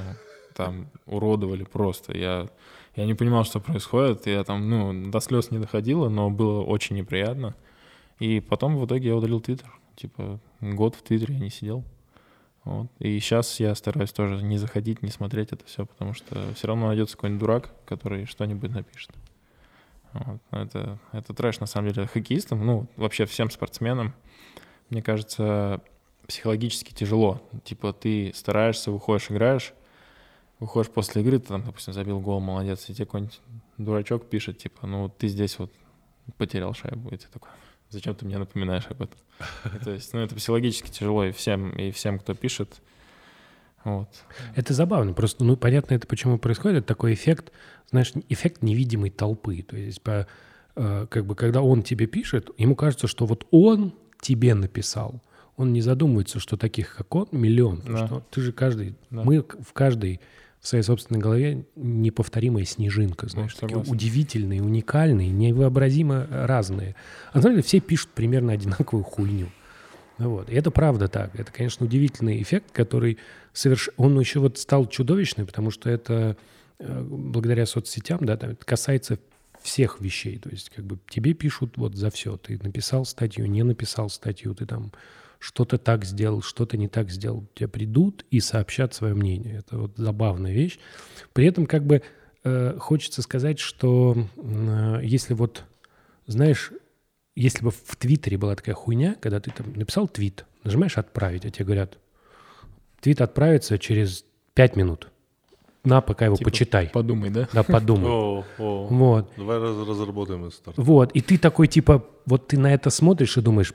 там уродовали просто. Я, я не понимал, что происходит. Я там, ну, до слез не доходило, но было очень неприятно. И потом в итоге я удалил Твиттер. Типа год в Твиттере я не сидел. Вот. И сейчас я стараюсь тоже не заходить, не смотреть это все, потому что все равно найдется какой-нибудь дурак, который что-нибудь напишет. Вот. Это, это трэш, на самом деле, хоккеистам, ну, вообще всем спортсменам. Мне кажется, психологически тяжело. Типа ты стараешься, выходишь, играешь, выходишь после игры, ты там, допустим, забил гол, молодец, и тебе какой-нибудь дурачок пишет, типа, ну, ты здесь вот потерял шайбу, и ты такой, зачем ты мне напоминаешь об этом? То есть, ну, это психологически тяжело и всем, и всем, кто пишет. Вот. Это забавно. Просто, ну, понятно, это почему происходит. Такой эффект, знаешь, эффект невидимой толпы. То есть, по, э, как бы, когда он тебе пишет, ему кажется, что вот он тебе написал. Он не задумывается, что таких, как он, миллион. Да. Что ты же каждый... Да. Мы в каждой в своей собственной голове неповторимая снежинка, знаешь, такие согласен. удивительные, уникальные, невообразимо разные. А на самом деле все пишут примерно одинаковую хуйню. Ну Вот. И это правда так. Это, конечно, удивительный эффект, который соверш... он еще вот стал чудовищный, потому что это э, благодаря соцсетям, да, это касается всех вещей. То есть как бы тебе пишут вот за все. Ты написал статью, не написал статью, ты там что-то так сделал, что-то не так сделал. Тебе придут и сообщат свое мнение. Это вот забавная вещь. При этом как бы э, хочется сказать, что э, если вот, знаешь, если бы в Твиттере была такая хуйня, когда ты там написал твит, нажимаешь «Отправить», а тебе говорят, твит отправится через пять минут. На, пока его Типа, почитай. Подумай, да? Да, подумай. О, о. Вот. Давай раз- разработаем этот старт. Вот, и ты такой, типа, вот ты на это смотришь и думаешь,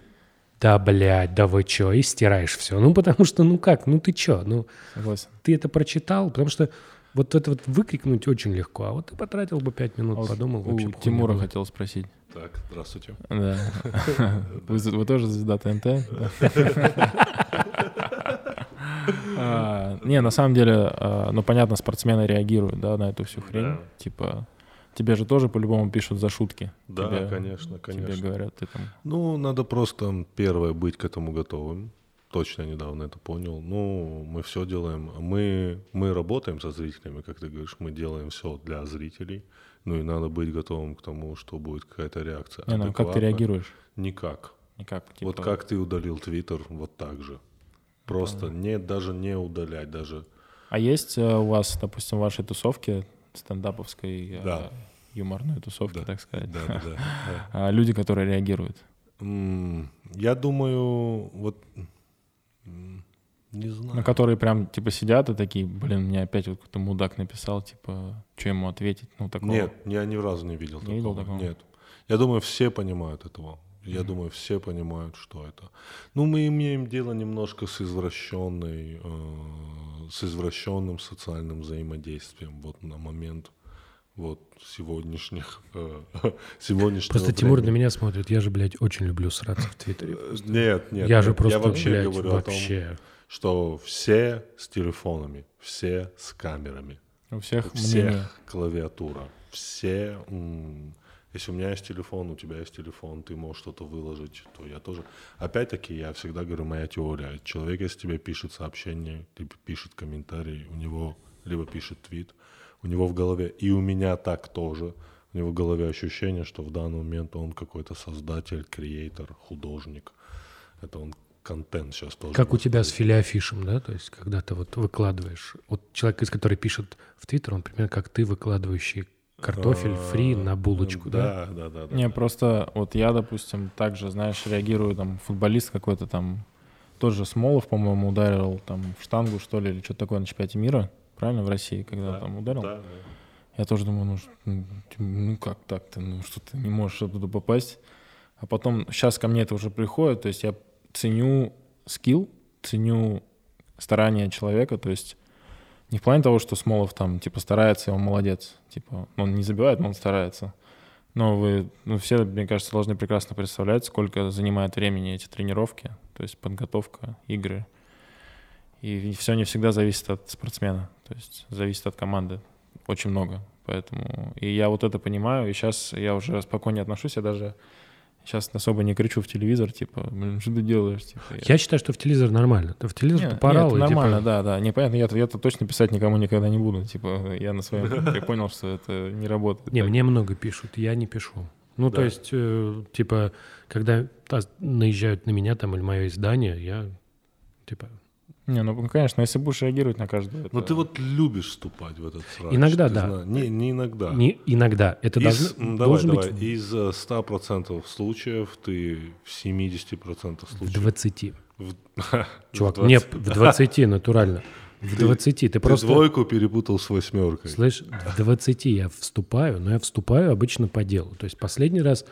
да, блядь, да вы чё, и стираешь все. Ну, потому что, ну как, ну ты чё, ну Согласен. ты это прочитал, потому что вот это вот выкрикнуть очень легко, а вот ты потратил бы пять минут, А подумал, у вообще хуйня Тимура хотел спросить. Так, здравствуйте. Да. Вы, вы тоже звезда ТНТ? Не, на самом деле, а, ну понятно, спортсмены реагируют, да, на эту всю хрень. Да. Типа, тебе же тоже по-любому пишут за шутки. Да, Тебе- конечно, Тебе конечно. говорят, ты там... Ну, надо просто, первое, быть к этому готовым. Точно недавно это понял. Ну, мы все делаем. Мы, мы работаем со зрителями, как ты говоришь, мы делаем все для зрителей. Ну и надо быть готовым к тому, что будет какая-то реакция. Не, ну как ты реагируешь? Никак. Никак. типа, Вот как ты удалил Твиттер, вот так же. Просто не, даже не удалять, даже А есть э, у вас, допустим, в вашей тусовке, стендаповской, э, Да. юморной тусовке, Да. так сказать, да, да, да. а, люди, которые реагируют? Я думаю, вот не знаю. Ну, которые прям, типа, сидят и такие, блин, мне опять вот какой-то мудак написал, типа, что ему ответить? Ну, такого. Нет, я ни разу не видел Не такого. видел такого? Нет. Я думаю, все понимают этого. Я думаю, все понимают, что это. Ну, мы имеем дело немножко с извращенной, э, с извращенным социальным взаимодействием вот на момент вот сегодняшних э, сегодняшнего Просто Тимур на времени. меня смотрит, я же, блядь, очень люблю сраться в Твиттере. Э, Нет, нет. я же просто, вообще блядь, говорю о том, вообще. что все с телефонами, все с камерами. У всех У всех мнение. клавиатура. Все. м, Если у меня есть телефон, у тебя есть телефон, ты можешь что-то выложить, то я тоже. Опять-таки, я всегда говорю, моя теория. Человек, если тебе пишет сообщение, либо пишет комментарий, у него либо пишет твит, у него в голове, и у меня так тоже, у него в голове ощущение, что в данный момент он какой-то создатель, креатор, художник. Это он контент сейчас тоже. Как у тебя с филиафишем, да? То есть, когда ты вот выкладываешь... Вот человек, из который пишет в Твиттер, он примерно как ты, выкладывающий картофель фри на булочку, да? Да, да, да. Не, просто вот я, допустим, также, знаешь, реагирую, там, футболист какой-то там, тот же Смолов, по-моему, ударил там в штангу, что ли, или что-то такое на чемпионате мира, правильно, в России, когда Да, там ударил? да, да. Я тоже думаю, ну, ну, ну как так-то, ну что ты не можешь оттуда попасть. А потом, сейчас ко мне это уже приходит, то есть я ценю скилл, ценю старания человека, то есть не в плане того, что Смолов там, типа, старается, и он молодец, типа, он не забивает, но он старается. Но вы, ну, все, мне кажется, должны прекрасно представлять, сколько занимает времени эти тренировки, то есть подготовка, игры. И все не всегда зависит от спортсмена, то есть зависит от команды очень много. Поэтому и я вот это понимаю, и сейчас я уже спокойнее отношусь, я даже Сейчас особо не кричу в телевизор, типа, блин, что ты делаешь? Типа, Я считаю, что в телевизор нормально. Ты в телевизор Нет, порал, нет, типа, нормально, да, да. Непонятно, я, я-то точно писать никому никогда не буду. Типа, я на своем я понял, что это не работает. Не, мне много пишут, я не пишу. Ну, то Да. есть, э, типа, когда наезжают на меня там или мое издание, я, типа, Не, ну, конечно, если будешь реагировать на каждую... Но это- ты вот любишь вступать в этот срач. Иногда ты да. зна- Не, не иногда. не, иногда. Это Из, должно, давай, должен давай. быть Из э, 100% случаев ты в 70% в случаев... 20. в- Чувак, в 20. не, в 20 натурально. В 20. Ты, Ты просто... двойку перепутал с восьмеркой. Слышь, в 20 я вступаю, но я вступаю обычно по делу. То есть последний раз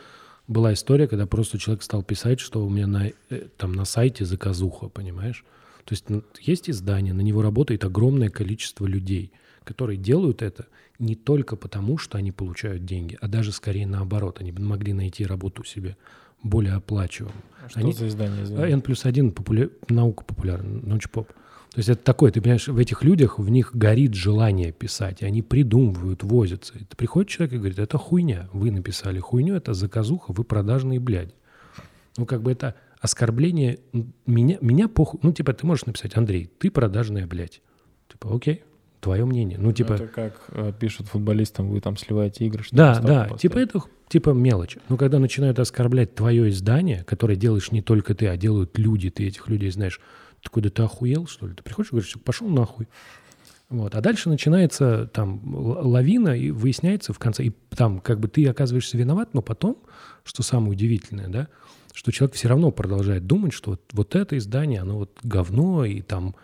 была история, когда просто человек стал писать, что у меня на, э, там на сайте заказуха, понимаешь? То есть ну, есть издание, на него работает огромное количество людей, которые делают это не только потому, что они получают деньги, а даже скорее наоборот. Они бы могли найти работу себе более оплачиваемую. А Что они- за издание? А извини? N плюс один популя... наука популярна, научпоп. То есть это такое, ты понимаешь, в этих людях, в них горит желание писать, и они придумывают, возятся. И приходит человек и говорит, это хуйня, вы написали хуйню, это заказуха, вы продажные бляди. Ну, как бы это оскорбление меня, меня похуй. Ну, типа, ты можешь написать, Андрей, ты продажная блядь. Типа, окей, твое мнение. Ну, типа, Это как э, пишут футболистам, вы там сливаете игры. чтобы да, да, поставить. типа это типа мелочь. Но когда начинают оскорблять твое издание, которое делаешь не только ты, а делают люди, ты этих людей знаешь, ты куда ты охуел, что ли? Ты приходишь и говоришь, пошел нахуй. Вот. А дальше начинается там лавина, и выясняется в конце, и там как бы ты оказываешься виноват, но потом, что самое удивительное, да, что человек все равно продолжает думать, что вот, вот это издание, оно вот говно, и там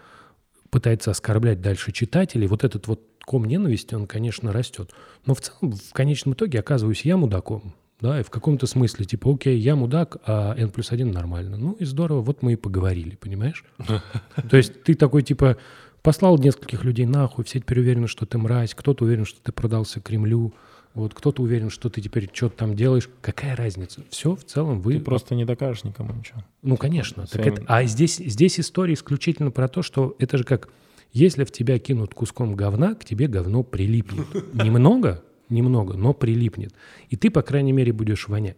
пытается оскорблять дальше читателей. Вот этот вот ком ненависти, он, конечно, растет. Но в целом, в конечном итоге оказываюсь я мудаком. Да, и в каком-то смысле, типа, окей, я мудак, а N плюс один нормально. Ну и здорово, вот мы и поговорили, понимаешь? То есть ты такой, типа, послал нескольких людей нахуй, все теперь уверены, что ты мразь, кто-то уверен, что ты продался Кремлю, вот кто-то уверен, что ты теперь что-то там делаешь. Какая разница? Все, в целом вы... Ты просто не докажешь никому ничего. Ну, конечно. Так это- а здесь, здесь история исключительно про то, что это же как, если в тебя кинут куском говна, к тебе говно прилипнет. Немного, немного, но прилипнет. И ты, по крайней мере, будешь вонять.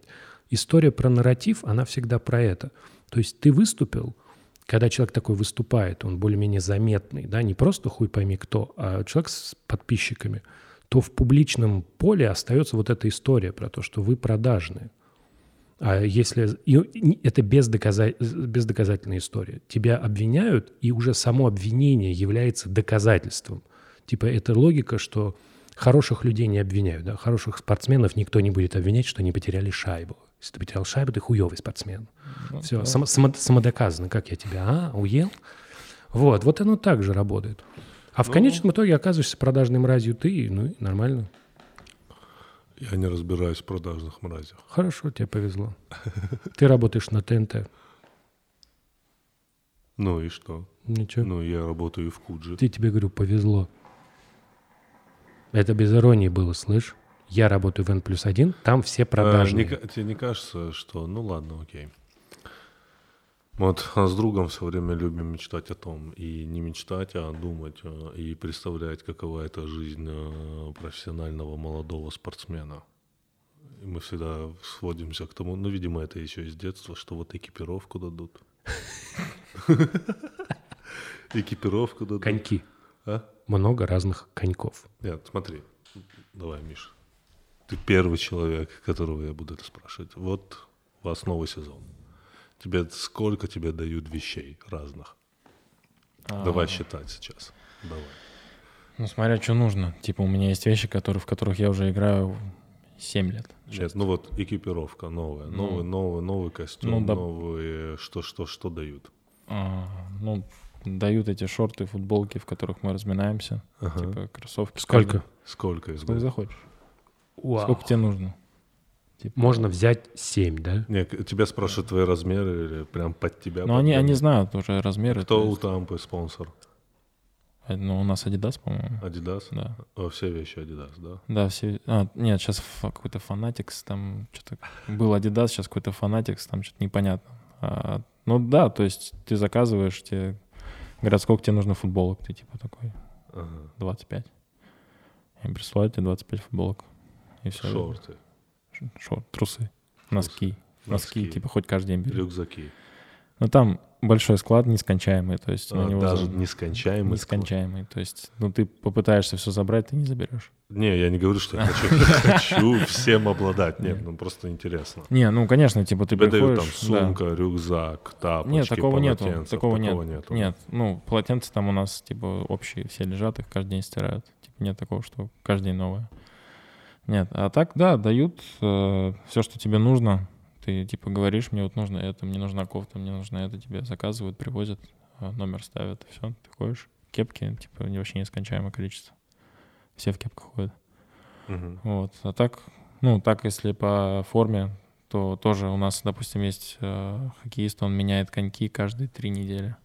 История про нарратив, она всегда про это. То есть ты выступил, когда человек такой выступает, он более-менее заметный, да, не просто хуй пойми кто, а человек с подписчиками, то в публичном поле остается вот эта история про то, что вы продажные. А если и- это бездоказа- бездоказательная история, тебя обвиняют, и уже само обвинение является доказательством. Типа это логика, что хороших людей не обвиняют, да, хороших спортсменов никто не будет обвинять, что они потеряли шайбу. Если ты потерял шайбу, ты хуевый спортсмен. Ну, Все, да. само- само- самодоказано, как я тебя, а, уел? Вот, вот оно так же работает. А в Ну. конечном итоге оказываешься продажной мразью ты, ну нормально. Я не разбираюсь в продажных мразях. Хорошо, тебе повезло. Ты работаешь на ТНТ. Ну и что? Ничего. Ну, я работаю в Кудже. Ты тебе говорю, повезло. Это без иронии было, слышь? Я работаю в N плюс один, там все А, продажные. не ка- тебе не кажется, что... Ну ладно, окей. Вот а с другом все время любим мечтать о том. И не мечтать, а думать. а, И представлять, какова это жизнь а, профессионального молодого спортсмена. И мы всегда сводимся к тому, ну, видимо, это еще из детства, что вот экипировку дадут. Экипировку дадут. Коньки. А? Много разных коньков. Нет, смотри. Давай, Миша. Ты первый человек, которого я буду это спрашивать. Вот у вас новый сезон. Тебе сколько тебе дают вещей разных? А, Давай считать сейчас. Давай. Ну, смотря, что нужно. Типа, у меня есть вещи, которые, в которых я уже играю 7 лет. Нет, ну вот экипировка новая, Ну. новый, новый, новый костюм, Ну, да. новые, что, что, что дают? А, ну, дают эти шорты, футболки, в которых мы разминаемся. Ага. Типа, кроссовки. Сколько? Сколько их Сколько дают? захочешь. Вау. Сколько тебе нужно? Типа, Можно взять 7, да? Не, к- тебя спрашивают твои размеры или прям под тебя? Ну, они, они знают уже размеры. Кто то у Тампы спонсор? А, Ну, у нас Adidas, по-моему. Adidas? Да. О, все вещи Adidas, да? Да, все... А, нет, сейчас какой-то Fanatics, там что-то... Был Adidas, сейчас какой-то Fanatics, там что-то непонятно. А, ну да, то есть ты заказываешь, тебе говорят, сколько тебе нужно футболок, ты типа такой, Ага. 25. Им присылают тебе 25 футболок. И все. Шорты. Шорт, трусы, носки. Носки, Носки. типа, хоть каждый день бери. Рюкзаки. Но там большой склад нескончаемый, то есть А, Даже за- нескончаемый. склад. нескончаемый. То есть, ну, ты попытаешься все забрать, ты не заберешь. Не, я не говорю, что я хочу, хочу всем обладать. Нет, ну просто интересно. Не, ну, конечно, типа, ты Тебе дают приходишь... там да. сумка, рюкзак, тапочки, Нет, такого нету, полотенца. такого нет. нету. Нет, ну, полотенца там у нас, типа, общие все лежат, их каждый день стирают. Типа, нет такого, что каждый день новое. Нет, а так, да, дают все, что тебе нужно. Ты, типа, говоришь, мне вот нужно это, мне нужна кофта, мне нужно это, тебе заказывают, привозят, а, номер ставят, все, ты ходишь. Кепки, типа, не- вообще нескончаемое количество. Все в кепках ходят. Мгм. Вот. А так, ну, так, если по форме, то тоже у нас, допустим, есть э, хоккеист, он меняет коньки каждые три недели.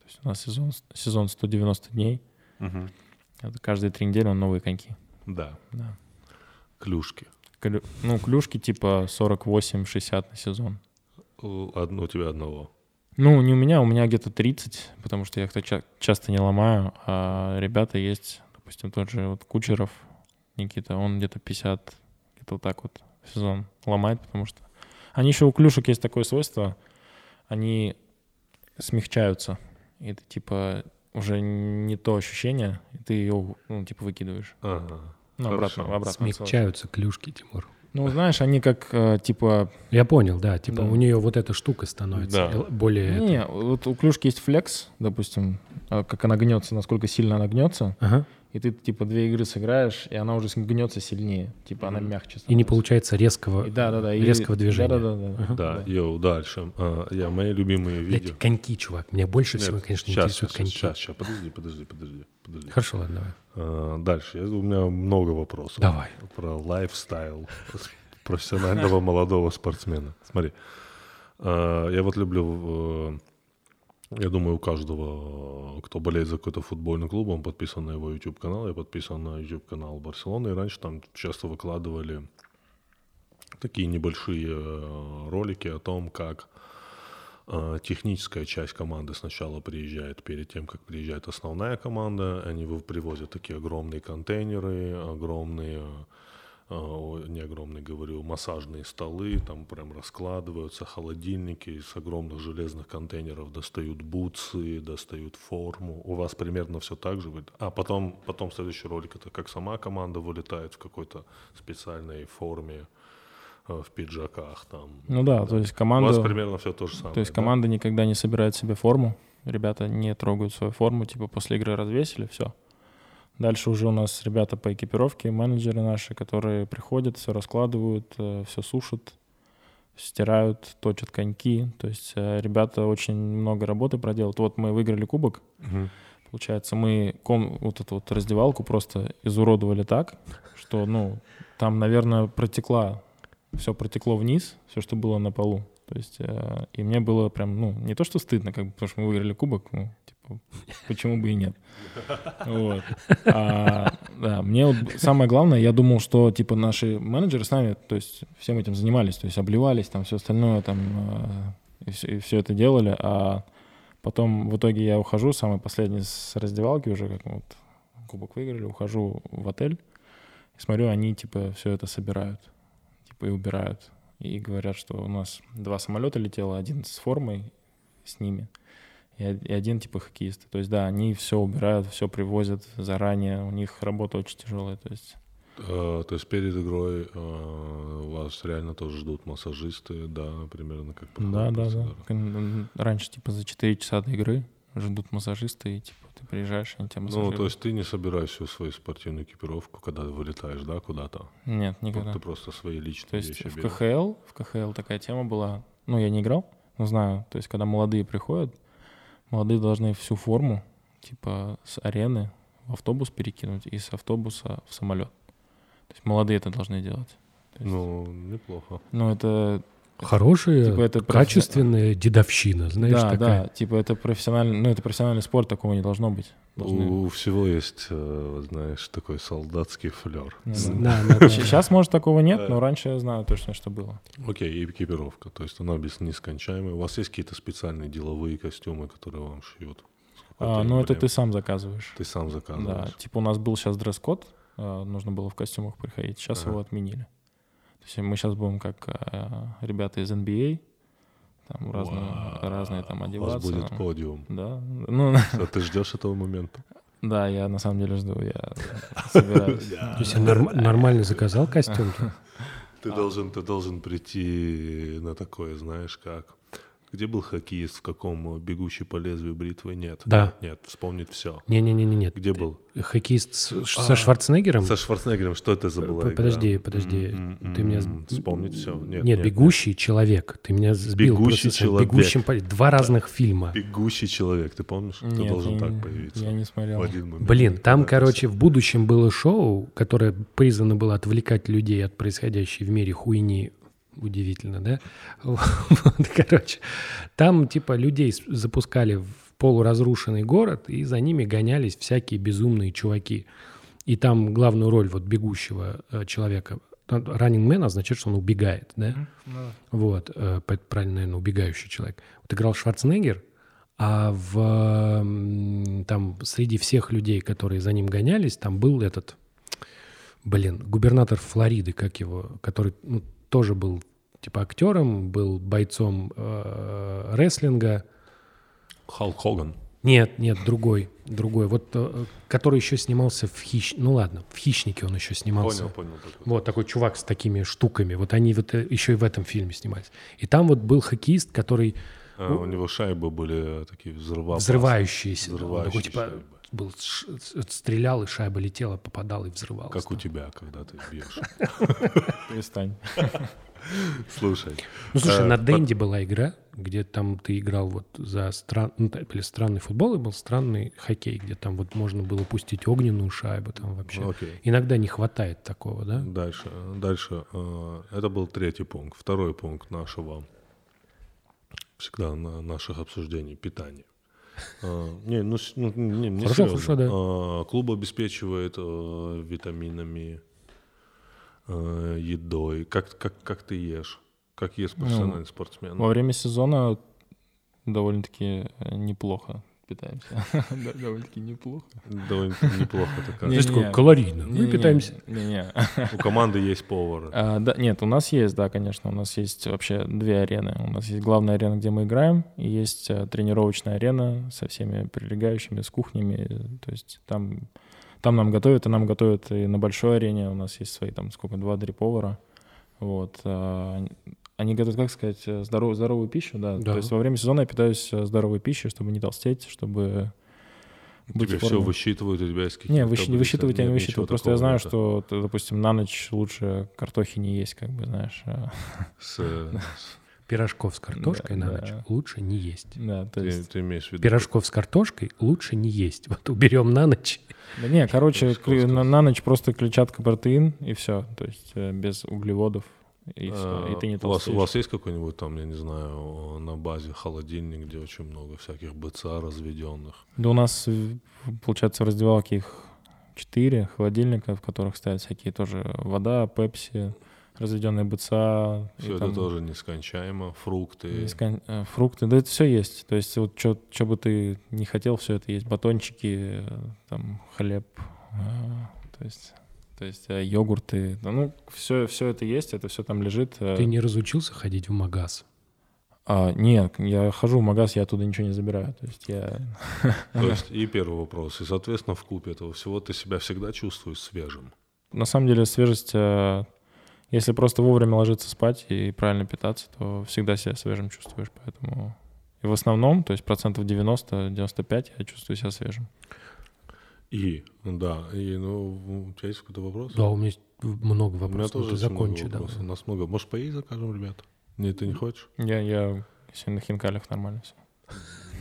То есть у нас сезон, сезон 190 дней. Это каждые три недели он новые коньки. Да, Да. Клюшки. Клю- ну, клюшки типа 48-60 на сезон. У одно- у тебя одного. Ну, не у меня, у меня где-то 30, потому что я их ча- часто не ломаю. А ребята есть, допустим, тот же вот Кучеров Никита, он где-то 50, где-то вот так вот в сезон ломает, потому что... Они еще у клюшек есть такое свойство, они смягчаются. И это типа уже не то ощущение, и ты ее, ну, типа, выкидываешь. Ага. Ну, обратно, обратно. Смягчаются клюшки, Тимур. Ну, знаешь, они как, э, типа, Я понял, да. Типа Да. у нее вот эта штука становится Да. эл- более... это- Не, вот у клюшки есть флекс, допустим, а, как она гнется, насколько сильно она гнется, Ага. И ты типа две игры сыграешь, и она уже гнется сильнее, типа она Мгм. мягче. И не становится. получается резкого, И Да, да, да. и- резкого движения. Да, да, да. да. Ага. Да, йоу, дальше. А, Я мои любимые Блядь, видео. коньки, чувак. Меня больше всего, Нет, конечно, щас, интересуют щас, коньки. щас, щас, подожди, подожди, подожди, подожди. Хорошо, ладно, давай. А, Дальше. Я- У меня много вопросов. Давай. Про лайфстайл профессионального молодого спортсмена. Смотри. а, Я вот люблю... Я думаю, у каждого, кто болеет за какой-то футбольный клуб, он подписан на его YouTube-канал. Я подписан на YouTube-канал Барселоны. И раньше там часто выкладывали такие небольшие э, ролики о том, как э, техническая часть команды сначала приезжает перед тем, как приезжает основная команда. Они привозят такие огромные контейнеры, огромные, не огромные, говорю, массажные столы, там прям раскладываются холодильники из огромных железных контейнеров, достают бутсы, достают форму. У вас примерно все так же? А потом, потом следующий ролик, это как сама команда вылетает в какой-то специальной форме, э, в пиджаках там. Ну да, то есть У команда... вас примерно все то же самое. То есть да? команда никогда не собирает себе форму. Ребята не трогают свою форму, типа после игры развесили, все. Дальше уже у нас ребята по экипировке, менеджеры наши, которые приходят, все раскладывают, все сушат, стирают, точат коньки. То есть э, ребята очень много работы проделают. Вот мы выиграли кубок, Мгм. Получается, мы ком, вот эту вот раздевалку просто изуродовали так, что, ну, там, наверное, протекла, все протекло вниз, все, что было на полу. То есть, э, и мне было прям, ну, не то, что стыдно, как бы, потому что мы выиграли кубок, ну, типа, почему бы и нет. Вот. А, да, мне вот самое главное, я думал, что, типа, наши менеджеры с нами, то есть, всем этим занимались, то есть, обливались, там, все остальное, там, э, и все, это делали, а Потом в итоге я ухожу, самый последний с раздевалки уже, как вот кубок выиграли, ухожу в отель и смотрю, они типа все это собирают, типа и убирают. И говорят, что у нас два самолета летело, один с формой с ними, и од- и один типа хоккеист. То есть да, они все убирают, все привозят заранее, у них работа очень тяжелая. То есть Э, То есть перед игрой э, вас реально тоже ждут массажисты, да, примерно как да, да, да. Раньше типа за 4 часа до игры ждут массажисты, и типа ты приезжаешь, они тебя Ну, массажируют. то есть ты не собираешь всю свою спортивную экипировку, когда вылетаешь, да, куда-то? Нет, никогда. Ты просто свои личные То есть вещи в берешь. КХЛ, в КХЛ такая тема была, ну, я не играл, но знаю, то есть когда молодые приходят, молодые должны всю форму, типа с арены в автобус перекинуть и с автобуса в самолет. То есть молодые это должны делать. Есть, Ну, неплохо. ну, это, Хорошая, Типа это профи- качественная дедовщина, знаешь, да, такая. да, типа это профессиональный, ну, это профессиональный спорт, такого не должно быть. Должны- У всего есть, э, знаешь, такой солдатский флер. Ну, да. да, да, да. Сейчас, может, такого нет, Да. но раньше я знаю точно, что было. Окей, и экипировка, то есть она без нескончаемой. У вас есть какие-то специальные деловые костюмы, которые вам шьют? А, ну, это ты сам заказываешь. Ты сам Да, заказываешь? типа у нас был сейчас дресс-код, а, нужно было в костюмах приходить, сейчас его отменили. Есть мы сейчас будем как э, ребята из NBA, там разные, Вау. разные там У вас одеваться. будет подиум. Да, ну, А ты ждешь этого момента? да, я на самом деле жду, я собираюсь. То есть я норм- нормально заказал костюм? Ты должен, ты должен прийти на такое, знаешь, как... Где был хоккеист, в каком э, «Бегущий по лезвию бритвы» нет? Да. Нет, вспомнить все. Не-не-не, нет. Где был? Хоккеист с- А, со Шварценеггером? Со Шварценеггером, что это за была игра? Подожди, подожди. М-м-м, Ты меня... Вспомнить все. Нет, Нет, бегущий человек. Ты меня сбил. Бегущий просто человек. Бегущим по- Два разных фильма. Бегущий человек, ты помнишь? ты Нет, должен я так не- появиться. Я не смотрел. В один момент. Блин, там, Когда короче, в будущем было шоу, которое призвано было отвлекать людей от происходящей в мире хуйни. Удивительно, да? Вот, короче, там типа людей запускали в полуразрушенный город, и за ними гонялись всякие безумные чуваки. И там главную роль вот бегущего э, человека, running man означает, что он убегает, да? Вот, э, правильно, наверное, убегающий человек. Вот играл Шварценеггер, а в, там среди всех людей, которые за ним гонялись, там был этот, блин, губернатор Флориды, как его, который ну, тоже был типа актером, был бойцом э, рестлинга. Халк Хоган. Нет, нет, другой, другой. Вот, э, который еще снимался в хищ... Ну ладно, в «Хищнике» он еще снимался. Понял, понял. такой. Вот такой чувак с такими штуками. Вот они вот э, еще и в этом фильме снимались. И там вот был хоккеист, который А, у него шайбы были такие взрываопасные. взрывающийся. да, он такой, Взрывающиеся типа, шайбы. Был, стрелял, и шайба летела, попадала и взрывалась. Как у там. тебя, когда ты бьешь. Перестань. Слушай. Ну, слушай, э, на под- Денде была игра, где там ты играл вот за стран... ну, или странный футбол, и был странный хоккей, где там вот можно было пустить огненную шайбу, там вообще. Ну, Окей. Иногда не хватает такого, да? Дальше, дальше. э, Это был третий пункт. Второй пункт нашего всегда на наших обсуждений питания. Э, Не, ну, ну, не, не Хорошо, хорошо, да. Э, Клуб обеспечивает э, витаминами, едой. Как, как, как ты ешь? Как ест профессиональный спортсмен? Во время сезона довольно-таки э, неплохо питаемся. Довольно-таки неплохо. Довольно неплохо Знаешь, такое калорийно. Мы питаемся. Не-не. У команды есть повар. А, да, нет, у нас есть, да, конечно, у нас есть вообще две арены. У нас есть главная арена, где мы играем, и есть э, тренировочная арена со всеми прилегающими, с кухнями. То есть там, там нам готовят, и нам готовят и на большой арене. У нас есть свои там сколько, два-три повара. Вот. Они готовят, как сказать, э, здоров, здоровую пищу, да. Да. То есть во время сезона я питаюсь э, здоровой пищей, чтобы не толстеть, чтобы быть Тебе в все высчитывают, у тебя есть какие-то Не, выщ- таблицы? высчитывать я не высчитываю. Просто я знаю, нет. что, допустим, на ночь лучше картохи не есть, как бы, знаешь. а. С, э, Пирожков с картошкой Да, на да. ночь лучше не есть. Да, то ты, есть... ты имеешь в виду... Пирожков с картошкой лучше не есть. Вот уберем на ночь. Да не, короче, на, на ночь просто клетчатка, протеин, и все. То есть без углеводов, и все. И ты не А, у, вас, у вас есть какой-нибудь там, я не знаю, на базе холодильник, где очень много всяких БЦА разведенных? Да у нас, э, получается, в раздевалке их четыре холодильника, в которых стоят всякие тоже вода, пепси, разведенные БЦА. Все это там тоже нескончаемо, фрукты. нескон- э, Фрукты, да это все есть. То есть вот что бы ты не хотел, все это есть. Батончики, э, там хлеб, то есть, то есть э, йогурты. Да, Ну, все, все это есть, это все там лежит. э. Ты не разучился ходить в магаз? А, нет, я хожу в магаз, я оттуда ничего не забираю. То есть я... То есть и первый вопрос. И, соответственно, в купе этого всего ты себя всегда чувствуешь свежим. На самом деле свежесть, э, если просто вовремя ложиться спать и правильно питаться, то всегда себя свежим чувствуешь. Поэтому и в основном, то есть процентов 90-95 я чувствую себя свежим. И, да, и, ну, у тебя есть какой-то вопрос? Да, у меня есть много У меня вопросов. тоже очень много закончи, да. вопросов. У нас много. Может, поесть закажем, ребята? Нет, ты не хочешь? Я, я сегодня на хинкалях нормально все.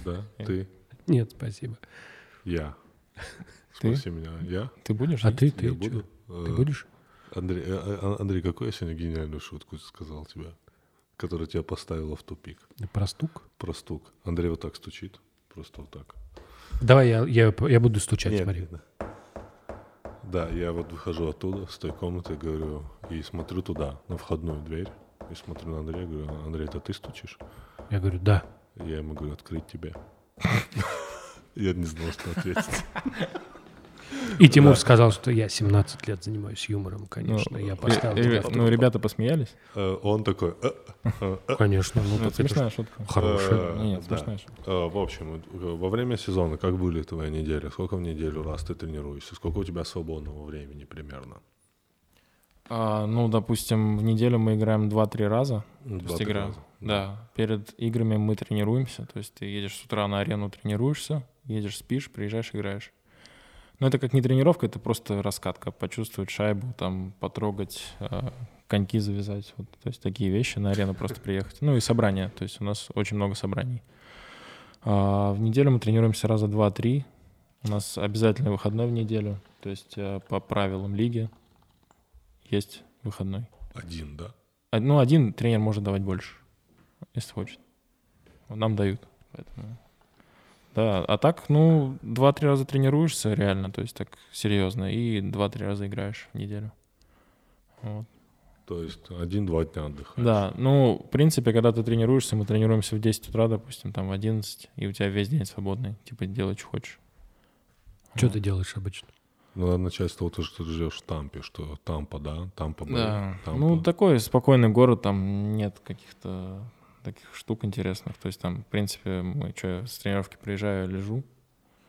Да, ты, Нет, спасибо. я. Ты? Спроси меня. Я? Ты будешь? А ты, ты, буду. Ты Э, будешь? Андрей, э, э, Андрей, какую я сегодня гениальную шутку сказал тебе, которая тебя поставила в тупик? Про стук? Про стук. Андрей вот так стучит. Просто вот так. Давай я, я, я буду стучать, Нет, смотри. да. Да, я вот выхожу оттуда, с той комнаты, говорю, и смотрю туда, на входную дверь, и смотрю на Андрея, говорю, Андрей, это ты стучишь? Я говорю, да. Я ему говорю, открыть тебе. Я не знал, что ответить. И Тимур сказал, что я 17 лет занимаюсь юмором, конечно. Ну, я ре- поставил. тебя. ну, ребята посмеялись. Э, Он такой... «Э, э, э». Конечно, ну Ну, смешная шутка. хорошая. Э, Нет, да. смешная шутка. Э, В общем, э, во время сезона как были твои недели? Сколько в неделю раз ты тренируешься? Сколько у тебя свободного времени примерно? А, ну, допустим, в неделю мы играем 2-3 раза. То есть Два-три игра. раза. Да. Перед играми мы тренируемся. То есть ты едешь с утра на арену, тренируешься, едешь, спишь, приезжаешь, играешь. Но это как не тренировка, это просто раскатка. Почувствовать шайбу, там, потрогать, э, коньки завязать. Вот, то есть такие вещи на арену просто приехать. Ну и собрания. То есть у нас очень много собраний. А, в неделю мы тренируемся раза два-три. У нас обязательный выходной в неделю. То есть э, по правилам лиги есть выходной. Один, да? А, Ну, один тренер может давать больше, если хочет. Нам дают. Поэтому... Да, а так, ну, два-три раза тренируешься реально, то есть так серьезно, и два-три раза играешь в неделю. Вот. То есть один-два дня отдыхаешь. Да, ну, в принципе, когда ты тренируешься, мы тренируемся в 10 утра, допустим, там в 11, и у тебя весь день свободный, типа делай, что хочешь. Что Вот. ты делаешь обычно? Ну, надо начать с того, что ты живешь в Тампе, что Тампа, да? Тампа, Бэй, Да, Тампа. ну такой спокойный город, там нет каких-то таких штук интересных. То есть там, в принципе, мы что, с тренировки приезжаю, лежу.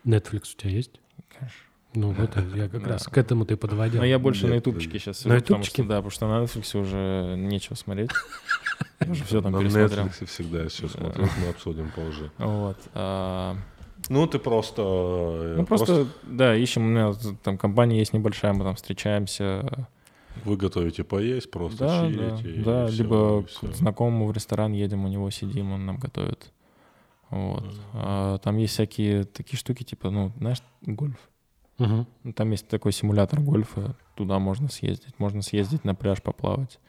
Netflix у тебя есть? Конечно. Ну, вот это я как Да. раз к этому ты подводил. Но я больше на ютубчике сейчас На сижу, потому ютубчике? что, да, потому что на Netflix уже нечего смотреть. Я уже все там На пересмотрел. Netflix всегда все смотрю, мы обсудим позже. Вот. а, Ну, ты просто... э, Ну, просто, да, ищем, у меня там компания есть небольшая, мы там встречаемся. Вы готовите поесть, просто Да, да, чилите. и да, всё, либо к знакомому в ресторан едем, у него сидим, он нам готовит. Вот. А там есть всякие такие штуки, типа, ну, знаешь, гольф. Ну, Там есть такой симулятор гольфа, туда можно съездить. Можно съездить на пляж поплавать.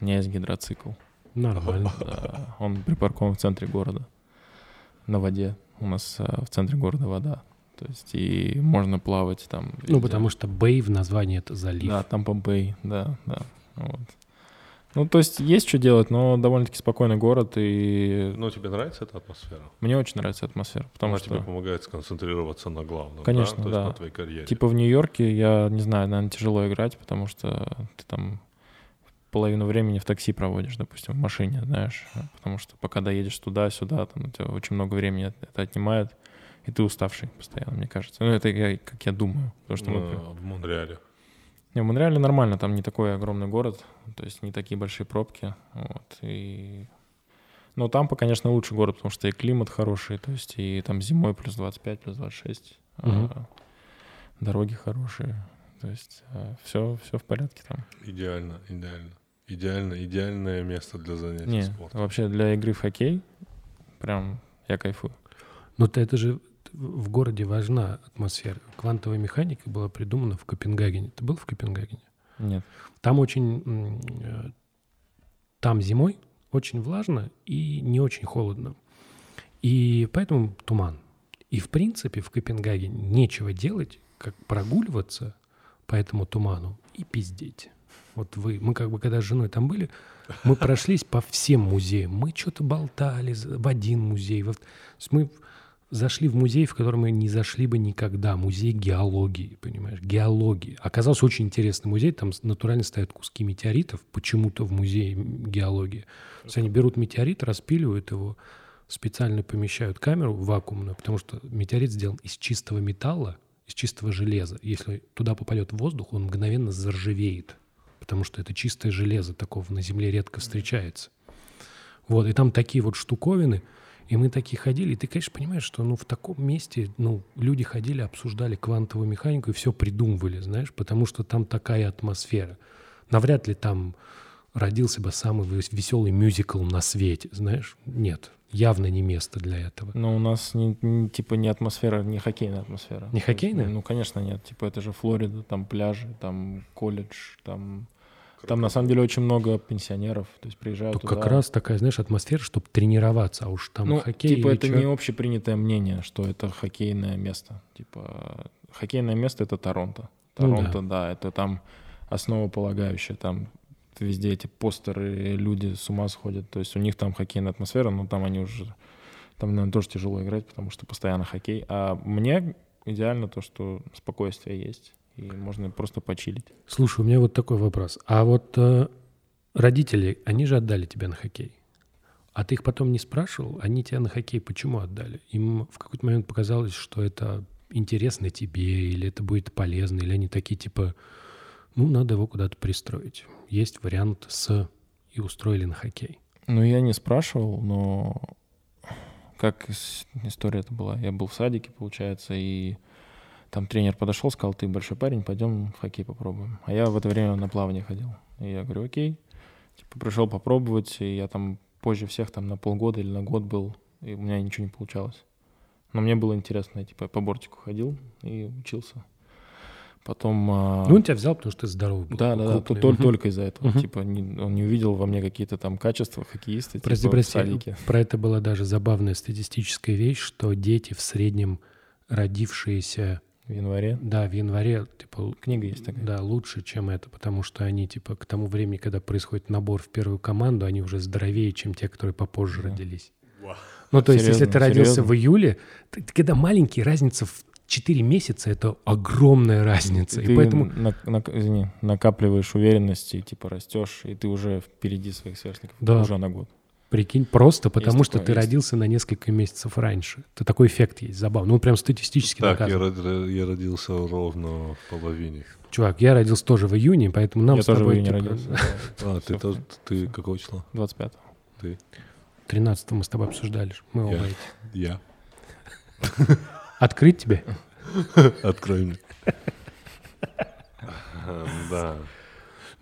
У меня есть гидроцикл. Нормально. Да, он припаркован в центре города, на воде. У нас а, в центре города вода. То есть и можно плавать там. Ну, потому что Бэй в названии это залив. Да, там Помпей, да, да. Вот. Ну, то есть есть что делать, но довольно-таки спокойный город, и Ну, тебе нравится эта атмосфера? мне очень нравится атмосфера, потому Она что... тебе помогает сконцентрироваться на главном, Конечно, да? То есть да. на твоей карьере. Типа в Нью-Йорке, я не знаю, наверное, тяжело играть, потому что ты там половину времени в такси проводишь, допустим, в машине, знаешь, потому что пока доедешь туда-сюда, там у тебя очень много времени это отнимает, и ты уставший постоянно, мне кажется. Ну, это я, как я думаю, потому что мы... В Монреале. Не, в Монреале нормально, там не такой огромный город, то есть не такие большие пробки, вот, и... Но Тампа, конечно, лучший город, потому что и климат хороший, то есть и там зимой плюс 25, плюс 26, Мгм. а, дороги хорошие, то есть все, все в порядке там. Идеально, идеально. Идеально, идеальное место для занятий Не, спортом. вообще для игры в хоккей прям я кайфую. Но ты- это же в городе важна атмосфера. Квантовая механика была придумана в Копенгагене. Ты был в Копенгагене? Нет. Там очень... э, Там зимой очень влажно и не очень холодно. И поэтому туман. И, в принципе, в Копенгагене нечего делать, как прогуливаться по этому туману и пиздеть. Вот вы, мы как бы, когда с женой там были, мы прошлись по всем музеям. Мы что-то болтали в один музей. во в- То есть мы зашли в музей, в который мы не зашли бы никогда. Музей геологии, понимаешь? Геологии. Оказался очень интересный музей. Там натурально стоят куски метеоритов почему-то в музее геологии. То есть они берут метеорит, распиливают его, специально помещают камеру вакуумную, потому что метеорит сделан из чистого металла, из чистого железа. Если туда попадет воздух, он мгновенно заржавеет, потому что это чистое железо, такого на Земле редко встречается. Вот, и там такие вот штуковины, и мы такие ходили, и ты, конечно, понимаешь, что ну, в таком месте ну, люди ходили, обсуждали квантовую механику и все придумывали, знаешь, потому что там такая атмосфера. Навряд ли там родился бы самый веселый мюзикл на свете, знаешь? Нет, явно не место для этого. Но у нас не, не- типа не атмосфера, не хоккейная атмосфера. Не То есть, хоккейная? Ну, конечно, нет. Типа это же Флорида, там пляжи, там колледж, там... Там на самом деле очень много пенсионеров, то есть приезжают То туда. как раз такая, знаешь, атмосфера, чтобы тренироваться, а уж там ну, хоккей типа или это чё. не общепринятое мнение, что это хоккейное место. Типа хоккейное место — это Торонто. Ну Торонто, да. это там основополагающее, там везде эти постеры, люди с ума сходят. То есть у них там хоккейная атмосфера, но там они уже... Там, наверное, тоже тяжело играть, потому что постоянно хоккей. А мне идеально то, что спокойствие есть, и можно просто почилить. Слушай, у меня вот такой вопрос. А вот э, родители, они же отдали тебя на хоккей. А ты их потом не спрашивал, они тебя на хоккей почему отдали? Им в какой-то момент показалось, что это интересно тебе, или это будет полезно, или они такие типа, ну, надо его куда-то пристроить. Есть вариант с и устроили на хоккей. Ну, я не спрашивал, но как история это была? Я был в садике, получается, и там тренер подошел, сказал, ты большой парень, пойдем в хоккей попробуем. А я в это время на плавание ходил. И я говорю, окей. Типа пришел попробовать, и я там позже всех там на полгода или на год был, и у меня ничего не получалось. Но мне было интересно, я типа по бортику ходил и учился. Потом... а, Ну, он тебя взял, потому что ты здоровый был. да, да, да, только, только из-за этого. Мгм. Типа не- он не увидел во мне какие-то там качества хоккеиста, Прости, типа, прости, садике. про это была даже забавная статистическая вещь, что дети в среднем родившиеся, В январе. да, в январе, типа, Книга есть такая. да, лучше, чем это, потому что они, типа, к тому времени, когда происходит набор в первую команду, они уже здоровее, чем те, которые попозже Да. родились. Ну, то есть, если Серьезно? ты родился Серьезно? в июле, ты- ты когда маленький, разница в 4 месяца — это огромная разница. Ты И поэтому на- на- извини, накапливаешь уверенность и типа растешь, и ты уже впереди своих сверстников. Да. Уже на год. Прикинь, просто потому что такое, ты есть. родился на несколько месяцев раньше. Это такой эффект есть, забавно. Ну, прям статистически Так, я, доказано. род- я родился ровно в половине. Чувак, я родился тоже в июне, поэтому нам я с тоже в тобой... июне типа, родился. А, ты, Всё. то- ты какого числа? 25 Ты? 13 мы с тобой обсуждали. Мы Я. оба эти. Я. Открыть тебе? Открой мне. Да.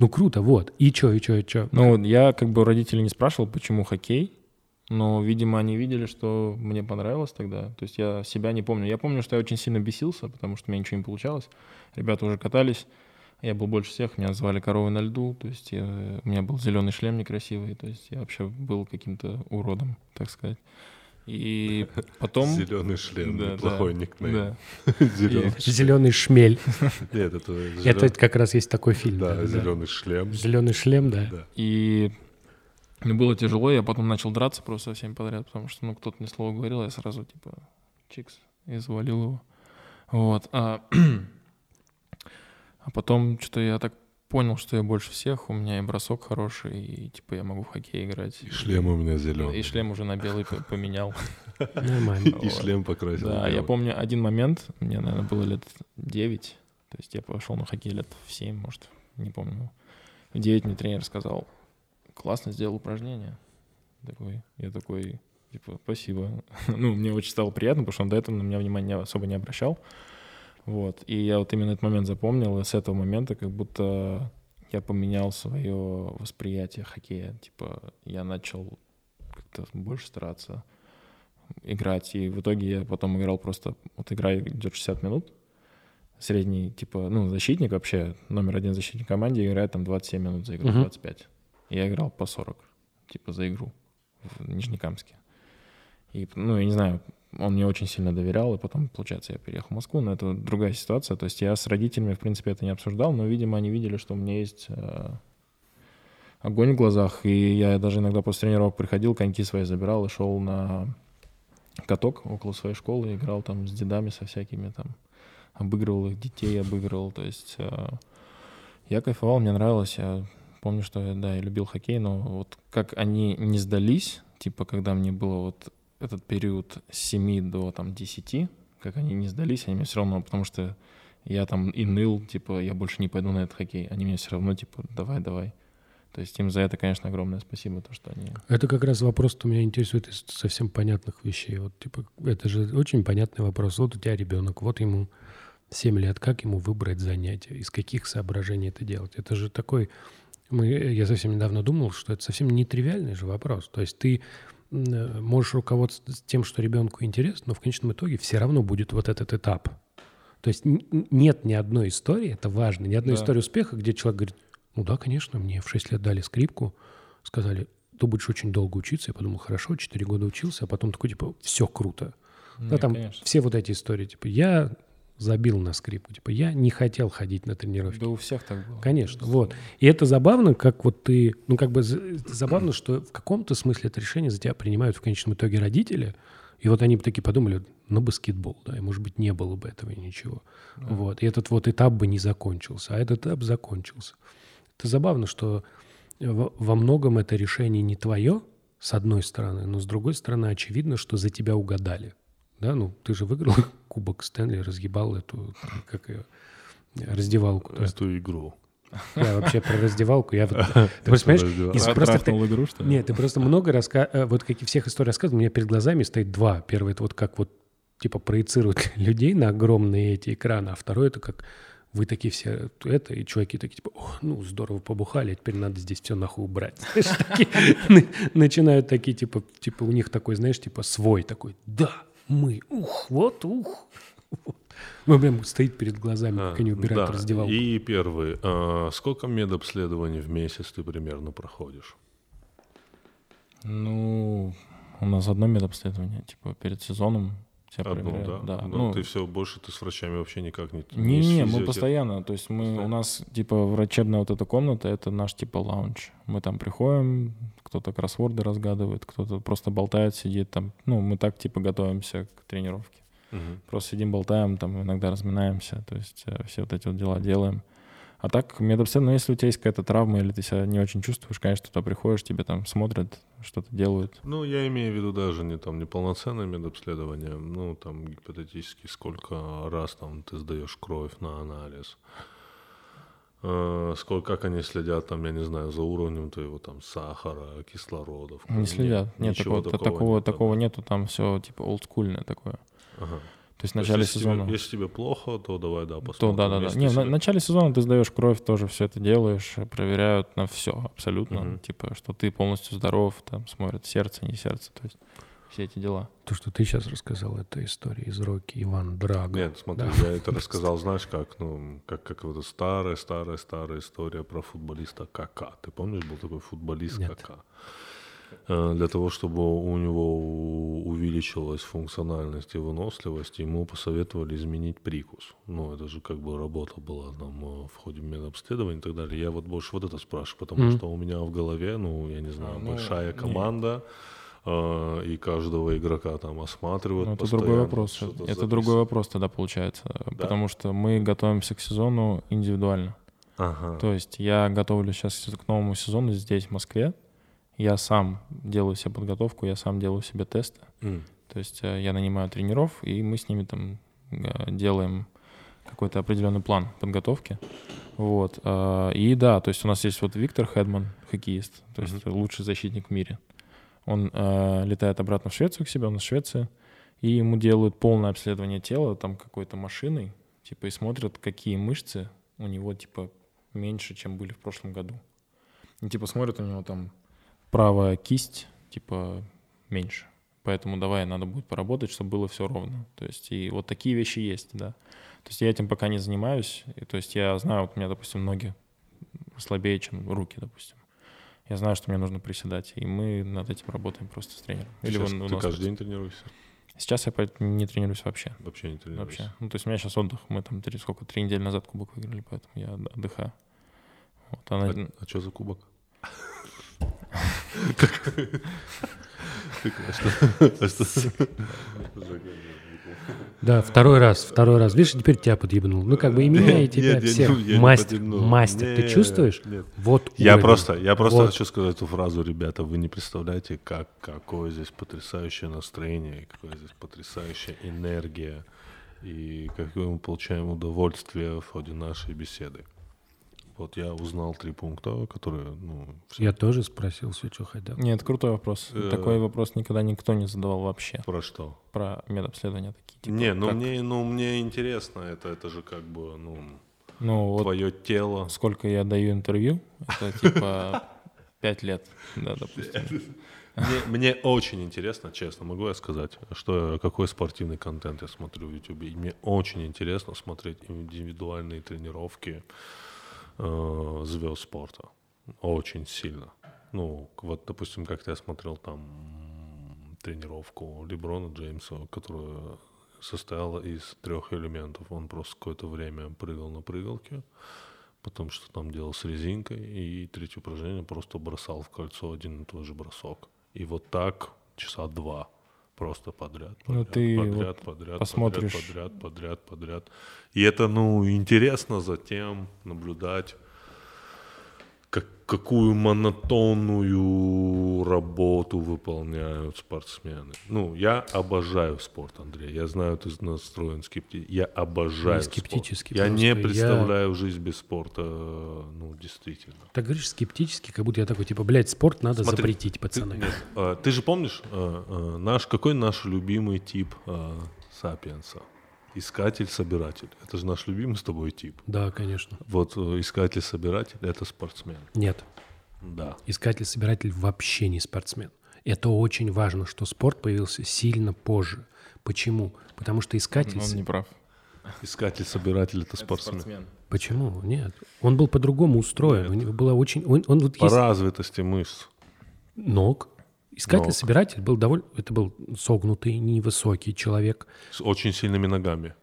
Ну, круто, вот. И чё, и чё, и чё? Ну, я как бы у родителей не спрашивал, почему хоккей, но, видимо, они видели, что мне понравилось тогда. То есть я себя не помню. Я помню, что я очень сильно бесился, потому что у меня ничего не получалось. Ребята уже катались, я был больше всех, меня звали коровой на льду, то есть я- у меня был зеленый шлем некрасивый, то есть я вообще был каким-то уродом, так сказать. И потом... Зеленый шлем. Да, Неплохой да, никнейм. да. Зеленый. Зеленый шмель. Нет, это Это зелё- как раз есть такой фильм. Да, зеленый шлем. Зеленый шлем, да. Да. И мне было тяжело, я потом начал драться просто со всеми подряд, потому что, ну, кто-то мне слово говорил, я сразу, типа, чикс, и завалил его. Вот. А, а потом что-то я так понял, что я больше всех, у меня и бросок хороший, и, типа, я могу в хоккей играть. И шлем у меня зеленый. И шлем уже на белый поменял. Нормально. И шлем покрасил. Да, я помню один момент, мне, наверное, было лет 9, то есть я пошел на хоккей лет в 7, может, не помню. В 9 мне тренер сказал, классно сделал упражнение. Такой, я такой, типа, спасибо. ну, мне очень стало приятно, потому что он до этого на меня внимания особо не обращал. Вот, и я вот именно этот момент запомнил, и с этого момента как будто я поменял свое восприятие хоккея. Типа, я начал как-то больше стараться играть. И в итоге я потом играл просто... Вот игра идет 60 минут. Средний, типа, ну, защитник вообще, номер один защитник команде играет там 27 минут за игру, Мгм. 25. Я играл по 40, типа, за игру в Нижнекамске. И, ну, я не знаю, он мне очень сильно доверял, и потом, получается, я переехал в Москву, но это другая ситуация. То есть я с родителями, в принципе, это не обсуждал, но, видимо, они видели, что у меня есть э, огонь в глазах, и я даже иногда после тренировок приходил, коньки свои забирал и шел на каток около своей школы, играл там с дедами, со всякими там, обыгрывал их детей, обыгрывал, то есть э, я кайфовал, мне нравилось, я помню, что да, я любил хоккей, но вот как они не сдались, типа, когда мне было вот этот период с 7 до там 10, как они не сдались, они мне все равно, потому что я там и ныл, типа, я больше не пойду на этот хоккей, они мне все равно, типа, давай, давай. То есть им за это, конечно, огромное спасибо, то, что они... Это как раз вопрос, что меня интересует из совсем понятных вещей. Вот, типа, это же очень понятный вопрос. Вот у тебя ребенок, вот ему 7 лет, как ему выбрать занятие, из каких соображений это делать? Это же такой... Мы, я совсем недавно думал, что это совсем нетривиальный же вопрос. То есть ты можешь руководствоваться тем, что ребенку интересно, но в конечном итоге все равно будет вот этот этап. То есть нет ни одной истории, это важно, ни одной Да. истории успеха, где человек говорит, ну да, конечно, мне в 6 лет дали скрипку, сказали, ты будешь очень долго учиться. Я подумал, хорошо, 4 года учился, а потом такой, типа, все круто. Не, Ну, там конечно. все вот эти истории, типа, я забил на скрипку, типа, я не хотел ходить на тренировки. Да у всех так было. Конечно, вот. И это забавно, как вот ты, ну как бы забавно, что в каком-то смысле это решение за тебя принимают в конечном итоге родители, И вот они бы такие подумали, на баскетбол, да, и, может быть, не было бы этого ничего. Вот. И этот вот этап бы не закончился, а этот этап закончился. Это забавно, что во во многом это решение не твое, с одной стороны, но с другой стороны, очевидно, что за тебя угадали. Да, ну, ты же выиграл кубок Стэнли, разъебал эту, как ее, раздевалку. да. Эту игру. Я вообще про раздевалку, я вот... Ты просто понимаешь, из просто ты- игру, что ли? нет, ты просто много раска... э, Вот как и всех историй рассказывал, у меня перед глазами стоит два. Первый — это вот как вот типа проецируют людей на огромные эти экраны, а второй — это как вы такие все это, и чуваки такие типа, О, ну здорово побухали, а теперь надо здесь все нахуй убрать. Начинают такие типа, типа у них такой, знаешь, типа свой такой, да, мы, ух, вот, ух. Вот. Ну, прям стоит перед глазами, как они убирают А, Да, раздевалку. И первый. А, сколько медобследований в месяц ты примерно проходишь? Ну, у нас одно медобследование, типа перед сезоном тебя Одно, проверяют. да? Да. Ну, Ну, ты все, больше ты с врачами вообще никак не... Не, с не, мы постоянно, то есть мы, Постоянно. у нас типа врачебная вот эта комната, это наш типа лаунж. Мы там приходим, кто-то кроссворды разгадывает, кто-то просто болтает, сидит там. Ну, мы так типа готовимся к тренировке. Мгм. Просто сидим, болтаем, там иногда разминаемся, то есть э, все вот эти вот дела делаем. А так, медобследование, ну, если у тебя есть какая-то травма или ты себя не очень чувствуешь, конечно, туда приходишь, тебе там смотрят, что-то делают. Ну, я имею в виду даже не там не полноценное медобследование, ну, там гипотетически сколько раз там ты сдаешь кровь на анализ. Э, Сколько, как они следят, там, я не знаю, за уровнем твоего там сахара, кислородов. Не следят. Нет, ничего такого, такого, нет, да. такого нету, там все типа олдскульное такое. Ага. То есть в начале если сезона... Тебе, если тебе плохо, то давай, да, посмотрим. То да, да, да. Не, в на- тебе- начале сезона ты сдаешь кровь, тоже все это делаешь, проверяют на все абсолютно. Мгм. Типа, что ты полностью здоров, там смотрят сердце, не сердце, то есть все эти дела. То, что ты сейчас рассказал, это история из Рокки Иван Драго. Нет, смотри, Да. я это рассказал, знаешь, как, ну, как, как вот эта старая, старая, старая история про футболиста Кака. Ты помнишь, был такой футболист Нет. Кака? Э, Для того, чтобы у него увеличилась функциональность и выносливость, ему посоветовали изменить прикус. Ну, это же как бы работа была там э, в ходе медобследования и так далее. Я вот больше вот это спрашиваю, потому Мгм. что у меня в голове, ну, я не знаю, А, ну, большая команда, э, и каждого игрока там осматривают Ну, это другой вопрос. Это записывают. другой вопрос тогда получается. Потому что мы готовимся к сезону индивидуально. Ага. То есть я готовлю сейчас к новому сезону здесь, в Москве. Я сам делаю себе подготовку, я сам делаю себе тесты. М. То есть э, я нанимаю тренеров, и мы с ними там э, делаем какой-то определенный план подготовки. Вот. э, И да, то есть у нас есть вот Виктор Хедман, хоккеист, то есть лучший защитник в мире. Он летает обратно в Швецию к себе, он из Швеции, и ему делают полное обследование тела там какой-то машиной, типа, и смотрят, какие мышцы у него, типа, меньше, чем были в прошлом году. И, типа, смотрят у него там правая кисть, типа, меньше. Поэтому давай, надо будет поработать, чтобы было все ровно. То есть и вот такие вещи есть, да. То есть я этим пока не занимаюсь. И, то есть я знаю, вот у меня, допустим, ноги слабее, чем руки, допустим. Я знаю, что мне нужно приседать, и мы над этим работаем просто с тренером. Или Сейчас он ты каждый тут- день тренируешься? Сейчас я не тренируюсь вообще. Вообще не тренируешься? Вообще. Ну, то есть у меня сейчас отдых. Мы там три, сколько, три недели назад кубок выиграли, поэтому я от- отдыхаю. Вот, а на- А, что за кубок? А что? Да, второй раз, второй раз. Видишь, теперь тебя подъебнул. Ну, как бы и меня, и тебя всех. Мастер, мастер. Ты чувствуешь? нет. Вот Я просто, я просто хочу сказать эту фразу, ребята, вы не представляете, как, какое здесь потрясающее настроение, какая здесь потрясающая энергия, и какое мы получаем удовольствие в ходе нашей беседы. Вот я узнал три пункта, которые, ну, всё Я тоже спросил все, что хотел. Нет, крутой вопрос. Э. Такой вопрос никогда никто не задавал вообще. про что? Про медобследования такие. типа, не, ну как- мне, ну мне интересно, это, это же как бы, ну, Ну, вот твое тело. сколько я даю интервью, это типа пять лет, да, допустим. Мне, мне очень интересно, честно, могу я сказать, что какой спортивный контент я смотрю в YouTube. И мне очень интересно смотреть индивидуальные тренировки э, звезд спорта. Очень сильно. Ну, вот, допустим, как я смотрел там тренировку Леброна Джеймса, которая состояла из трех элементов. Он просто какое-то время прыгал на прыгалке, потом что там делал с резинкой, и третье упражнение просто бросал в кольцо один и тот же бросок. И вот так часа два. Просто подряд, Ну, подряд, ты подряд, подряд, посмотришь- подряд, подряд, подряд, подряд. И это, ну, интересно затем наблюдать, как, какую монотонную работу выполняют спортсмены. Ну, я обожаю спорт, Андрей. Я знаю, ты настроен скептически. Я обожаю Не спорт. скептически, Я просто не я- представляю жизнь без спорта, ну, действительно. Так говоришь скептически, как будто я такой, типа, блядь, спорт надо Смотри, запретить, Ты, пацаны. нет, а, ты же помнишь, а, а, наш, какой наш любимый тип а, сапиенса? Искатель-собиратель. Это же наш любимый с тобой тип. Да, конечно. Вот э, искатель-собиратель — это спортсмен. Нет, Да. искатель-собиратель вообще не спортсмен. Это очень важно, что спорт появился сильно позже. Почему? Потому что искатель... Он не прав. Искатель-собиратель — это спортсмен. Почему? Нет. Он был по-другому устроен. У него было очень... Он, он вот По есть развитости мышц. ног. Искатель-собиратель был довольно... Это был согнутый, невысокий человек С очень сильными ногами.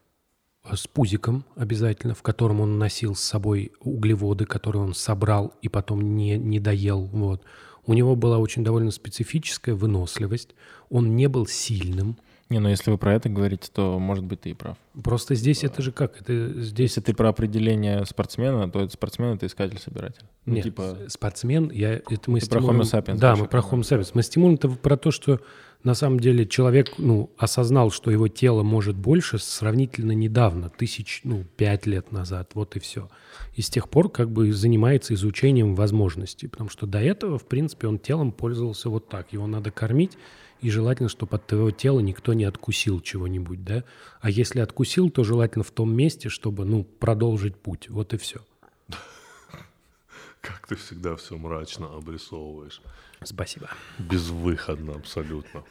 э, с пузиком обязательно, в котором он носил с собой углеводы, которые он собрал и потом не, не доел. Вот. У него была очень довольно специфическая выносливость. Он не был сильным. Не, ну если вы про это говорите, то, может быть, ты и прав. Просто здесь это же как? Это здесь... Если ты про определение спортсмена, то это спортсмен — это искатель-собиратель. Ну, Нет, типа, спортсмен, я, это мы Ты про Homo sapiens Да, мы про Homo sapiens. Мы стимулируем это про то, что на самом деле человек ну, осознал, что его тело может больше сравнительно недавно, тысяч, ну, пять лет назад, вот и все. И с тех пор как бы занимается изучением возможностей, потому что до этого, в принципе, он телом пользовался вот так. Его надо кормить, и желательно, чтобы от твоего тела никто не откусил чего-нибудь, да? А если откусил, то желательно в том месте, чтобы, ну, продолжить путь. Вот и все. Как ты всегда все мрачно обрисовываешь. Спасибо. Безвыходно абсолютно.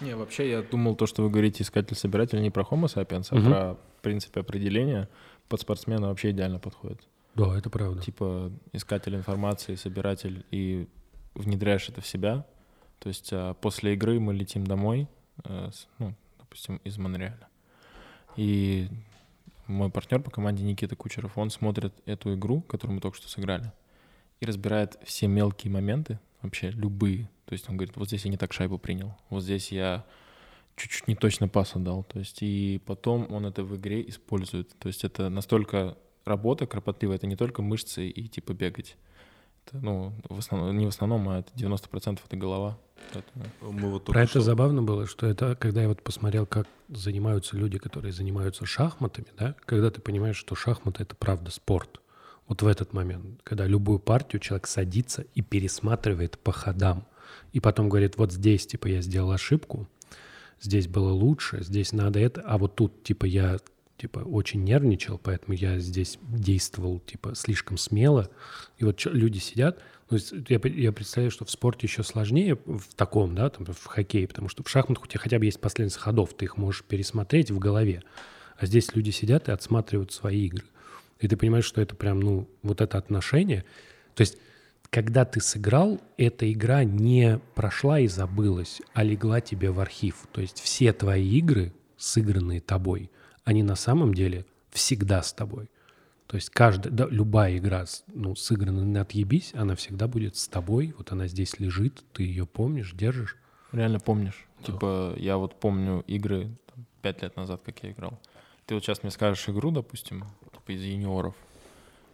Не, вообще я думал то, что вы говорите искатель-собиратель не про Homo sapiens, а про, в принципе, определение под спортсмена вообще идеально подходит. Да, это правда. Типа искатель информации, собиратель, и внедряешь это в себя. То есть а, после игры мы летим домой, э, с- ну, допустим, из Монреаля. И мой партнер по команде Никита Кучеров, он смотрит эту игру, которую мы только что сыграли, и разбирает все мелкие моменты, вообще любые. То есть он говорит, вот здесь я не так шайбу принял, вот здесь я чуть-чуть не точно пас отдал. То есть и потом он это в игре использует. То есть это настолько работа кропотливая, это не только мышцы и типа бегать. Это, ну, в основном, не в основном, а это 90% это голова. Поэтому Мы вот Про только это что- забавно было, что это, когда я вот посмотрел, как занимаются люди, которые занимаются шахматами, да, когда ты понимаешь, что шахматы — это правда спорт. Вот в этот момент, когда любую партию человек садится и пересматривает по ходам, и потом говорит, вот здесь, типа, я сделал ошибку, здесь было лучше, здесь надо это, а вот тут, типа, я типа очень нервничал, поэтому я здесь действовал типа слишком смело. И вот люди сидят, ну, я, я представляю, что в спорте еще сложнее в таком, да, там, в хоккее, потому что в шахматах у тебя хотя бы есть последовательность ходов, ты их можешь пересмотреть в голове. А здесь люди сидят и отсматривают свои игры. И ты понимаешь, что это прям, ну, вот это отношение. То есть, когда ты сыграл, эта игра не прошла и забылась, а легла тебе в архив. То есть все твои игры, сыгранные тобой, они на самом деле всегда с тобой. То есть каждая, да, любая игра, ну, сыграна на отъебись, она всегда будет с тобой. Вот она здесь лежит, ты ее помнишь, держишь. реально помнишь. Типа я вот помню игры пять лет назад, как я играл. Ты вот сейчас мне скажешь игру, допустим, типа из юниоров,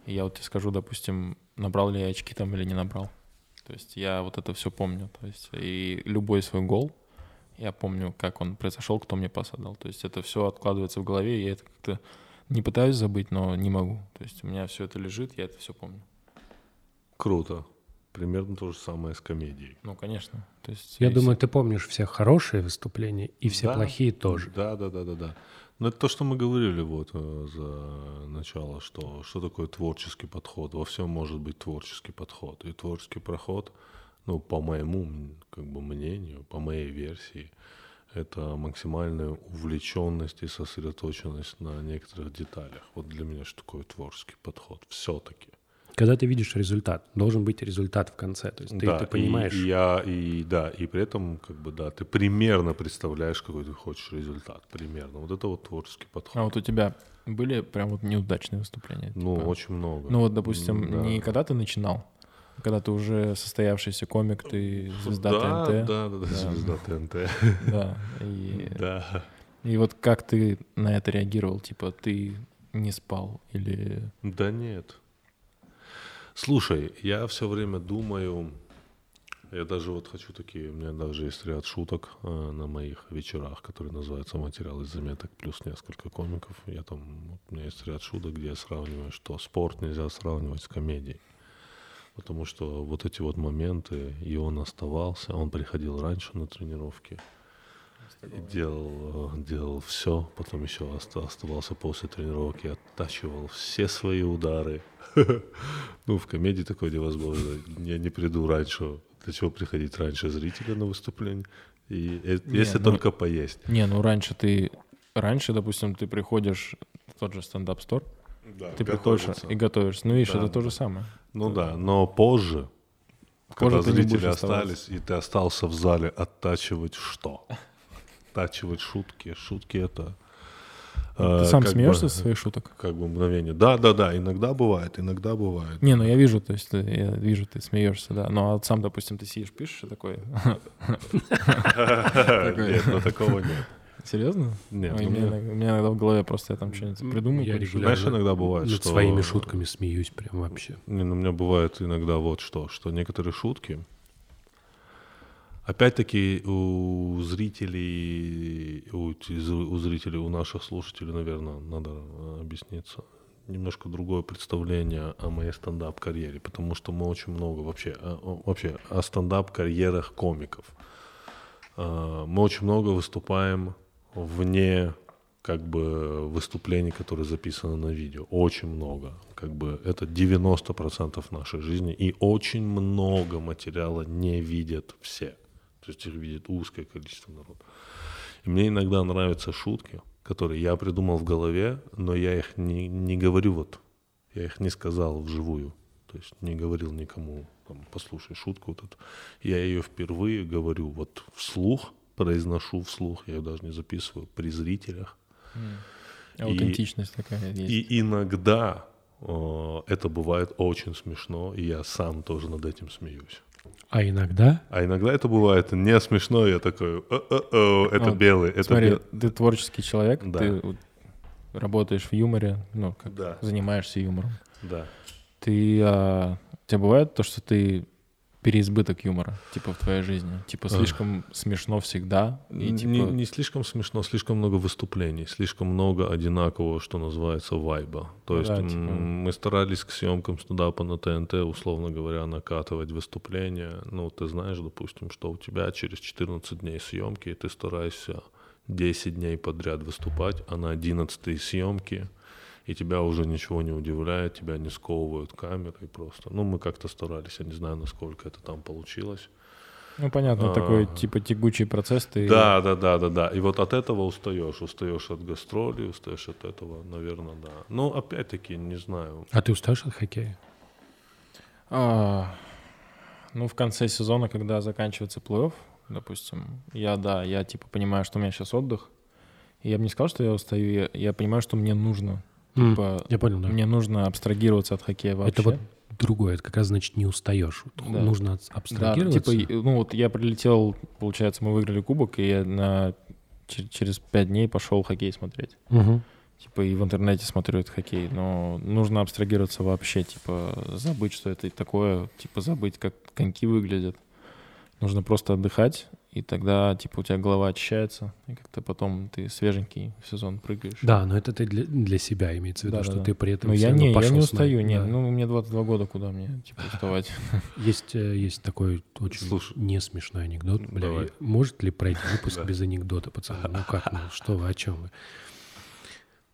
и я вот тебе скажу, допустим, набрал ли я очки там или не набрал. То есть я вот это все помню. То есть и любой свой гол, я помню, как он произошел, кто мне пас отдал. То есть это все откладывается в голове, и я это как-то не пытаюсь забыть, но не могу. То есть у меня все это лежит, я это все помню. Круто. Примерно то же самое с комедией. Ну, конечно. То есть Я если- думаю, ты помнишь все хорошие выступления и все Да. плохие тоже. Да, да, да, да, да. Но это то, что мы говорили вот э, за начало, что что такое творческий подход. Во всем может быть творческий подход. И творческий подход, ну, по моему как бы мнению, по моей версии, это максимальная увлеченность и сосредоточенность на некоторых деталях. Вот для меня что такое творческий подход. Все-таки. Когда ты видишь результат, должен быть результат в конце. То есть ты, да, ты и- понимаешь. И, я, и да, и при этом, как бы, да, ты примерно представляешь, какой ты хочешь результат. Примерно. Вот это вот творческий подход. А вот у тебя были прям вот неудачные выступления? Ну, типа? очень много. Ну вот, допустим, Да. не когда ты начинал, Когда ты уже состоявшийся комик, ты звезда да, ТНТ. Да, да, да, Да. звезда ТНТ. Да. И, Да. и вот как ты на это реагировал? Типа, ты не спал или... Да нет. Слушай, я все время думаю, я даже вот хочу такие, у меня даже есть ряд шуток э, на моих вечерах, которые называются «Материал из заметок» плюс несколько комиков. Я там, вот у меня есть ряд шуток, где я сравниваю, что спорт нельзя сравнивать с комедией. Потому что вот эти вот моменты, и он оставался, он приходил раньше на тренировки, и делал, э, делал все, потом еще оста- оставался после тренировки, оттачивал все свои удары. Ну, в комедии такое невозможно. Я не приду раньше. Для чего приходить раньше зрителя на выступление? И э, Не, если ну- только поесть. Не, ну раньше ты... Раньше, допустим, ты приходишь в тот же стендап-стор, ты приходишь и готовишься. Ну, видишь, Да, это то да. же самое. Ну да, но позже, Позже когда зрители остались, и ты остался в зале, оттачивать что? Оттачивать шутки. Шутки это... э, Ты сам как бы- смеешься со своих шуток? Как бы мгновение. Да, да, да, иногда бывает, иногда бывает. Не, ну я вижу, то есть э, я вижу, ты смеешься, да. Ну а сам, допустим, ты сидишь, пишешь и такой. Нет, ну такого нет. Серьезно? Нет, Ой, ну, у, меня у меня иногда в голове просто я там что-нибудь придумаю. Я регулярно Знаешь, иногда бывает, над что- своими шутками смеюсь прям вообще. Не, ну, у меня бывает иногда вот что, что некоторые шутки, опять-таки у зрителей, у, зрителей, у наших слушателей, наверное, надо э, объясниться, немножко другое представление о моей стендап-карьере, потому что мы очень много вообще, вообще о стендап-карьерах комиков. А, Мы очень много выступаем вне как бы выступлений, которые записаны на видео. Очень много. Как бы это 90% нашей жизни. И очень много материала не видят все. То есть их видит узкое количество народа. И мне иногда нравятся шутки, которые я придумал в голове, но я их не, не говорю вот, я их не сказал вживую. То есть не говорил никому, там, послушай шутку вот эту. Я ее впервые говорю вот вслух, произношу вслух, я ее даже не записываю, при зрителях. Аутентичность такая есть. И иногда э, это бывает очень смешно, и я сам тоже над этим смеюсь. А иногда А иногда это бывает не смешно, я такой, «О-о-о, это Вот, белый, это Смотри, бел-». ты творческий человек, Да. ты работаешь в юморе, ну, как Да, занимаешься юмором. да. Ты, а, у тебя бывает то, что ты переизбыток юмора, типа в твоей жизни? Типа слишком смешно всегда, и типа... не, не слишком смешно, слишком много выступлений, слишком много одинакового, что называется, вайба. То есть да, типа- мы старались к съемкам стендапа на ТНТ, условно говоря, накатывать выступления. Ну, ты знаешь, допустим, что у тебя через 14 дней съемки, и ты стараешься 10 дней подряд выступать, а на 11 съемки и тебя уже ничего не удивляет, тебя не сковывают камерой просто. Ну, мы как-то старались, я не знаю, насколько это там получилось. Ну, понятно, А. такой, типа, тягучий процесс, ты... Да, да, да, да, да. И вот от этого устаешь. Устаешь от гастролей, устаешь от этого, наверное, да. Но опять-таки, не знаю. А ты устаешь от хоккея? А, ну, в конце сезона, когда заканчивается плей-офф, допустим, я, да, я, типа, понимаю, что у меня сейчас отдых, и я бы не сказал, что я устаю, я, я понимаю, что мне нужно, Типа, Я понял, да. мне нужно абстрагироваться от хоккея вообще. Это вот другое, это как раз значит не устаешь. Да. Нужно от- Да, абстрагироваться. типа, ну вот я прилетел, получается, мы выиграли кубок, и я на, чер- через пять дней пошел хоккей смотреть. Мгм. Типа и в интернете смотрю этот хоккей, но нужно абстрагироваться вообще, типа забыть, что это такое, типа забыть, как коньки выглядят. Нужно просто отдыхать, и тогда, типа, у тебя голова очищается, и как-то потом ты свеженький в сезон прыгаешь. Да, но это ты для, для себя имеется в виду, Да, что да, да. ты при этом Но я равно не, я не устаю, не, Да. ну мне 22 года, куда мне, типа, уставать? Есть, э, есть такой очень Слушай. не смешной анекдот. Бля, Давай. может ли пройти выпуск без анекдота, пацаны? Ну как, ну что вы, о чем вы?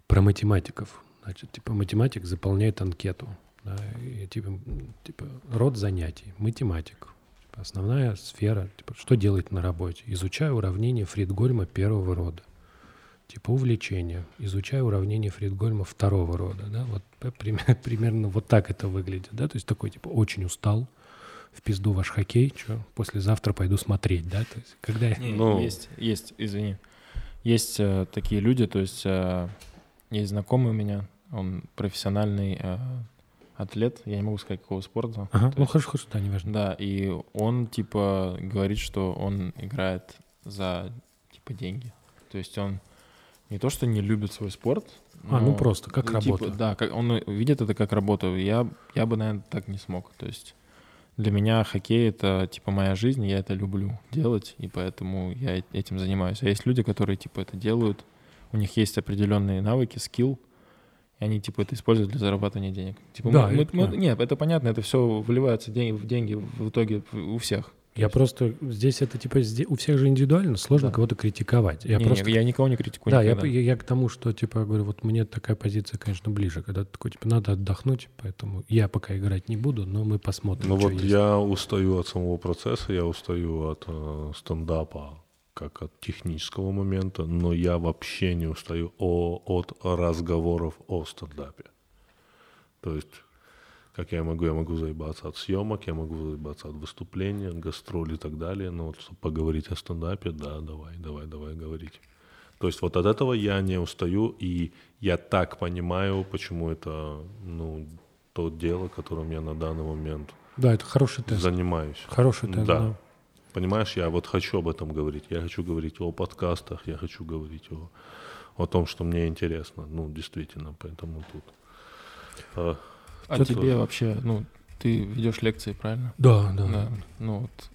Про математиков. Значит, типа математик заполняет анкету. да, и, типа, типа род занятий, математик. Типа, основная сфера, типа, что делать на работе? Изучаю уравнение Фридгольма первого рода. Типа увлечение. Изучаю уравнение Фридгольма второго рода. Да? Вот примерно вот так это выглядит. Да? То есть такой, типа, очень устал, в пизду ваш хоккей, что послезавтра пойду смотреть, да? То есть, когда Не, Ну. Есть, есть, извини. Есть э, такие люди, то есть э, есть знакомый у меня, он профессиональный э, атлет, я не могу сказать, какого спорта. Ага, ну есть- хорошо, хорошо, да, неважно. Да, и он, типа, говорит, что он играет за, типа, деньги. То есть он не то, что не любит свой спорт. А, ну но, просто, как ну, типа, работа. да, как, он видит это как работу. Я, я бы, наверное, так не смог. То есть для меня хоккей — это, типа, моя жизнь, я это люблю делать, и поэтому я этим занимаюсь. А есть люди, которые, типа, это делают, у них есть определенные навыки, скилл, и они, типа, это используют для зарабатывания денег. Типа, Да, мы- мы- это мы- да. нет, это понятно, это все вливается деньги, в деньги в итоге у всех. Я просто здесь это типа у всех же индивидуально, сложно Да. кого-то критиковать. Я Не, просто не, я никого не критикую Да, я, никогда. я, я к тому, что, типа, говорю, вот мне такая позиция, конечно, ближе, когда такой, типа, надо отдохнуть, поэтому я пока играть не буду, но мы посмотрим, Ну что вот есть. я устаю от самого процесса, я устаю от э, стендапа как от технического момента, но я вообще не устаю о- от разговоров о стендапе. То есть, как я могу, я могу заебаться от съемок, я могу заебаться от выступления, гастролей и так далее, но вот чтобы поговорить о стендапе, да, давай, давай, давай говорить. То есть вот от этого я не устаю, и я так понимаю, почему это, ну, то дело, которым я на данный момент Да, это хороший тест. занимаюсь. Хороший тест, да. Да. Понимаешь, я вот хочу об этом говорить. Я хочу говорить о подкастах, я хочу говорить о, о том, что мне интересно. Ну, действительно, поэтому тут. а, А тебе тоже. вообще, ну, ты ведешь лекции, правильно? Да, да. Да. Ну вот.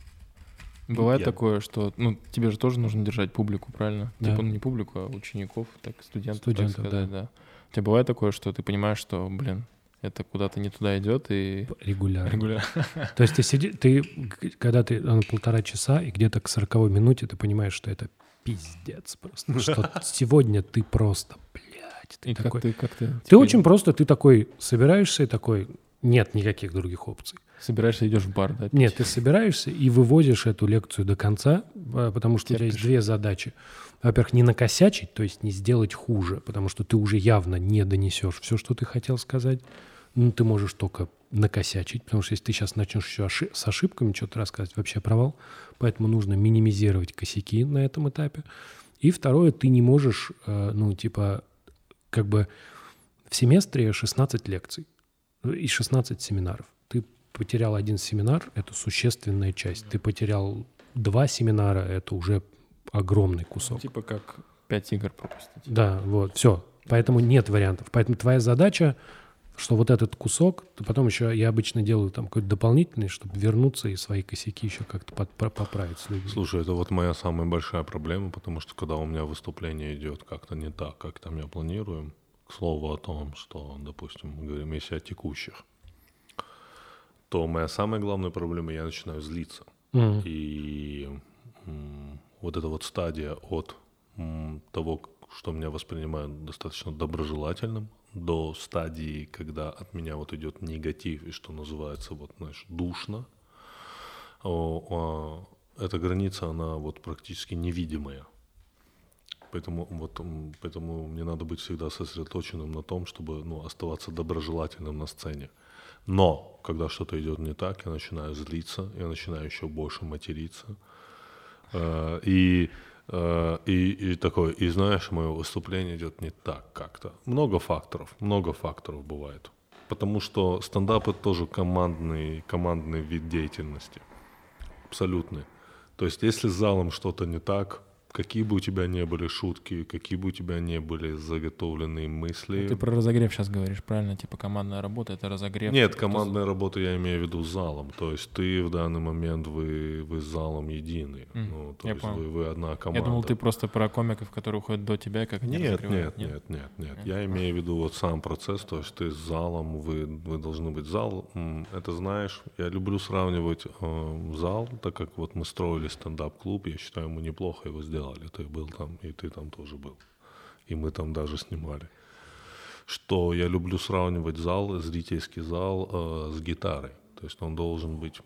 Бывает Я- такое, что, ну, тебе же тоже нужно держать публику, правильно? Да. Типа, ну, не публику, а учеников, так, студентов, Студентов, так сказать, да. У тебя бывает такое, что ты понимаешь, что, блин, это куда-то не туда идет, и Регулярно. регулярно. То есть ты сиди, ты, когда ты на полтора часа, и где-то к сороковой минуте ты понимаешь, что это пиздец просто. Что сегодня ты просто, блядь, ты И такой... как ты, как ты, Ты очень просто, ты такой собираешься и такой, нет никаких других опций. собираешься, идешь в бар, да? пить? Нет, ты собираешься и выводишь эту лекцию до конца, а, потому что у тебя есть Терпишь. две задачи. Во-первых, не накосячить, то есть не сделать хуже, потому что ты уже явно не донесешь все, что ты хотел сказать. Ну, ты можешь только накосячить, потому что если ты сейчас начнешь еще с ошибками что-то рассказывать, вообще провал. Поэтому нужно минимизировать косяки на этом этапе. И второе, ты не можешь, э, ну, типа, как бы в семестре 16 лекций и 16 семинаров. Ты потерял один семинар, это существенная часть. Ты потерял два семинара, это уже огромный кусок. Типа как пять игр пропустить. Да, вот, все. Поэтому нет вариантов. Поэтому твоя задача, что вот этот кусок, потом еще, я обычно делаю там какой-то дополнительный, чтобы вернуться и свои косяки еще как-то под- поправить с людьми. Слушай, это вот моя самая большая проблема, потому что когда у меня выступление идет как-то не так, как там я планирую, к слову о том, что, допустим, мы говорим, если о текущих, то моя самая главная проблема, я начинаю злиться. Мгм. И м, вот эта вот стадия от м, того, что меня воспринимают достаточно доброжелательным, до стадии, когда от меня вот идет негатив и что называется вот, знаешь, душно, а, эта граница, она вот практически невидимая. Поэтому, вот, поэтому мне надо быть всегда сосредоточенным на том, чтобы ну, оставаться доброжелательным на сцене. Но, когда что-то идет не так, я начинаю злиться, я начинаю еще больше материться. Э, И, и, и такое, и знаешь, мое выступление идет не так как-то. Много факторов, много факторов бывает. Потому что стендап это тоже командный, командный вид деятельности. Абсолютный. То есть, если с залом что-то не так, какие бы у тебя не были шутки, какие бы у тебя не были заготовленные мысли. Ты про разогрев сейчас говоришь, правильно? Типа командная работа — это разогрев. Нет, командная работа я имею в виду с залом. То есть ты в данный момент вы, вы с залом единый. М, Ну, то я есть понял. вы, вы одна команда. Я думал, ты просто про комиков, которые уходят до тебя, как Нет, разогревают. нет, нет, нет, нет. Я имею в виду вот сам процесс, то есть ты с залом, вы, вы должны быть зал. Это знаешь, я люблю сравнивать э, зал, так как вот мы строили стендап-клуб, я считаю, мы неплохо его сделали. Ты был там, и ты там тоже был. И мы там даже снимали. Что я люблю сравнивать зал, зрительский зал э, с гитарой. То есть он должен быть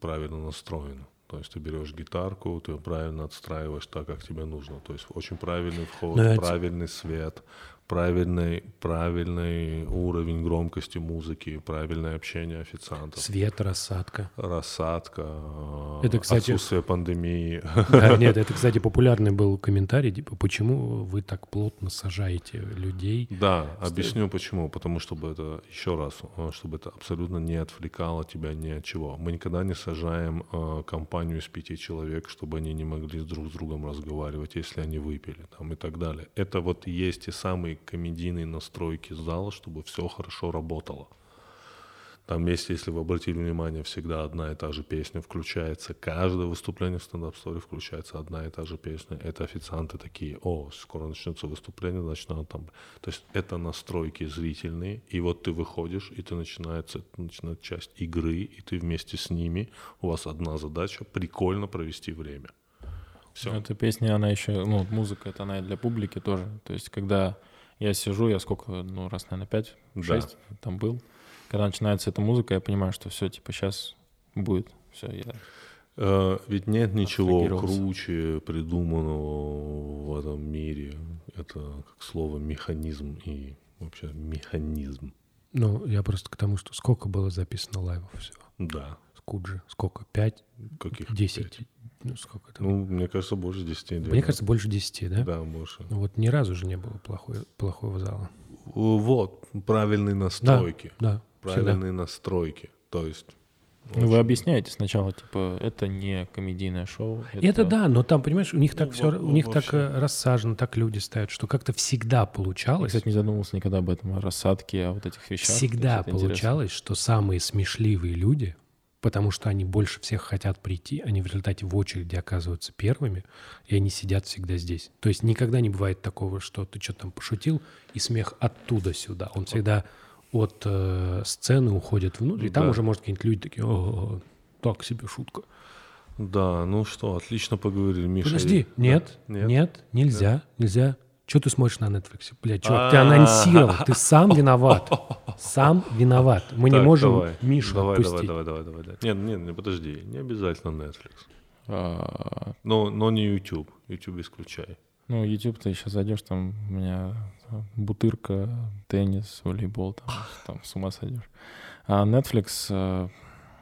правильно настроен. То есть ты берешь гитарку, ты ее правильно отстраиваешь так, как тебе нужно. То есть очень правильный вход, Ну, я те- правильный свет, правильный, правильный уровень громкости музыки, правильное общение официантов, Свет, рассадка. рассадка, э, Это, кстати- отсутствие пандемии. Да, нет, это, кстати, популярный был комментарий, типа, почему вы так плотно сажаете людей? Да, объясню почему. Потому чтобы это, еще раз, э, чтобы это абсолютно не отвлекало тебя ни от чего. Мы никогда не сажаем э, компанию из пяти человек, чтобы они не могли друг с другом разговаривать, если они выпили там, и так далее. Это вот и есть те самые комедийные настройки зала, чтобы все хорошо работало. Там есть, если вы обратили внимание, всегда одна и та же песня включается. Каждое выступление в стендап-сторе включается одна и та же песня. Это официанты такие, о, скоро начнется выступление, значит, надо там... То есть это настройки зрительные, и вот ты выходишь, и ты начинается, начинает часть игры, и ты вместе с ними, у вас одна задача — прикольно провести время. Все. Эта песня, она еще, ну, музыка, это она и для публики тоже. То есть, когда я сижу, я сколько, ну, раз, наверное, пять, Да. шесть там был. Когда начинается эта музыка, я понимаю, что все, типа, сейчас будет. Все, я... Э, Ведь нет ничего круче придуманного в этом мире. Это как слово механизм и вообще механизм. Ну, я просто к тому, что сколько было записано лайвов всего? Да. Скуджи. Сколько? Пять? Каких Десять? Ну, сколько там? Ну, мне кажется, больше 10. Мне кажется, больше десяти, да? Да, больше. Ну, вот ни разу же не было плохой, плохого зала. Вот, правильные настройки. Да, всегда. Правильные настройки. То есть... Ну, вы объясняете сначала, типа, это не комедийное шоу. Это да, но там, понимаешь, у них так Ну, все, во- у них так вообще. э, рассажено, так люди ставят, что как-то всегда Я, получалось, кстати, не задумывался никогда об этом, о рассадке, о вот этих вещах. Всегда есть это интересно. получалось, что самые смешливые люди, потому что они больше всех хотят прийти, они в результате в очереди оказываются первыми, и они сидят всегда здесь. То есть никогда не бывает такого, что ты что-то там пошутил, и смех оттуда сюда. Он всегда от э, сцены уходит внутрь, и там Да. уже, может, какие-нибудь люди такие, «О, так себе шутка. Да, ну что, отлично поговорили, Миша. Подожди, Да. нет, нет, нельзя, нельзя. Что ты смотришь на Netflix? Блядь, чувак, ты А. анонсировал, ты сам виноват. Сам виноват. Мы не можем давай. Мишу давай, отпустить. Давай, давай, давай, давай. Нет, нет, не подожди, не обязательно Netflix. А, Но, но не YouTube. YouTube исключай. Ну, YouTube ты сейчас зайдешь, там у меня бутырка, теннис, волейбол, там, там с ума сойдешь. А Netflix, э,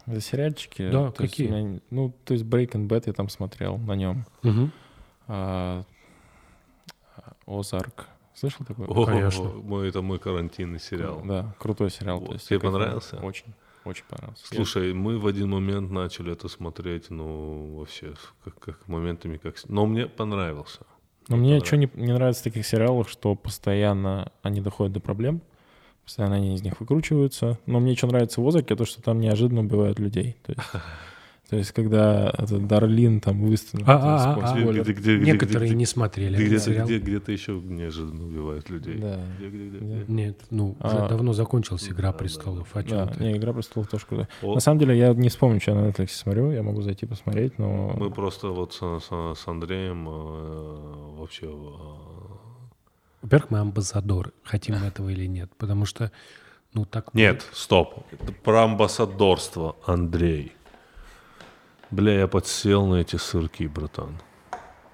это сериальчики. Да, то есть какие? меня- ну, то есть Breaking Bad я там смотрел на нем. Мгм. А, Озарк. Слышал такой? О, Конечно. мой, это мой карантинный сериал. Да, крутой сериал. Вот. Тебе понравился? Очень, очень понравился. Слушай, мы в один момент начали это смотреть, ну, вообще, как, как моментами, как... Но мне понравился. Но мне понравилось. что не, не нравится в таких сериалах, что постоянно они доходят до проблем, постоянно они из них выкручиваются. Но мне что нравится в Озарке, то, что там неожиданно убивают людей. То есть, то есть когда этот Дарлин там выставил... А, а, а, а. Где- где- где- где- Некоторые где- не смотрели где- где-то, сериал. где, где-то еще неожиданно убивают людей. Да. Где, где, где, где? Нет, ну, уже А. давно закончилась «Игра Да, престолов». да, чем Да, ты? не, «Игра престолов» тоже круто. О, На самом деле, я не вспомню, что я на Netflix смотрю, я могу зайти посмотреть, но... Мы просто вот с, с- с Андреем э, вообще... э, Во-первых, мы амбассадоры, хотим этого или нет, потому что, ну, так... Нет, стоп. Это про амбассадорство, Андрей. Бля, я подсел на эти сырки, братан.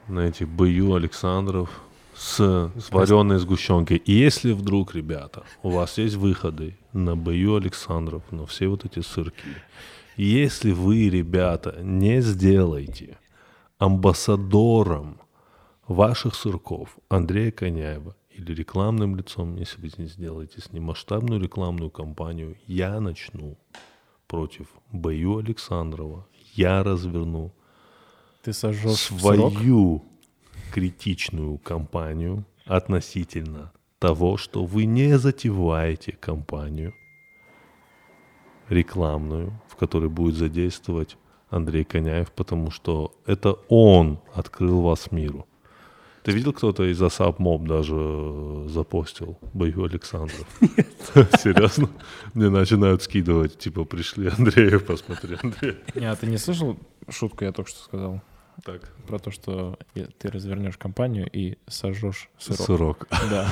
На эти бою Александров с, с вареной сгущенкой. И если вдруг, ребята, у вас есть выходы на бою Александров, на все вот эти сырки, если вы, ребята, не сделаете амбассадором ваших сырков Андрея Коняева или рекламным лицом, если вы не сделаете с ним масштабную рекламную кампанию, я начну против Бою Александрова, я разверну Ты свою критичную кампанию относительно того, что вы не затеваете кампанию рекламную, в которой будет задействовать Андрей Коняев, потому что это он открыл вас миру. Ты видел, кто-то из Асап Моб даже э, запостил бою Александров? Серьезно? Мне начинают скидывать, типа, пришли Андреев, посмотри, Андрей. Не, а ты не слышал шутку, я только что сказал? Так, Про то, что ты развернешь компанию и сожжешь сырок. сырок. Да.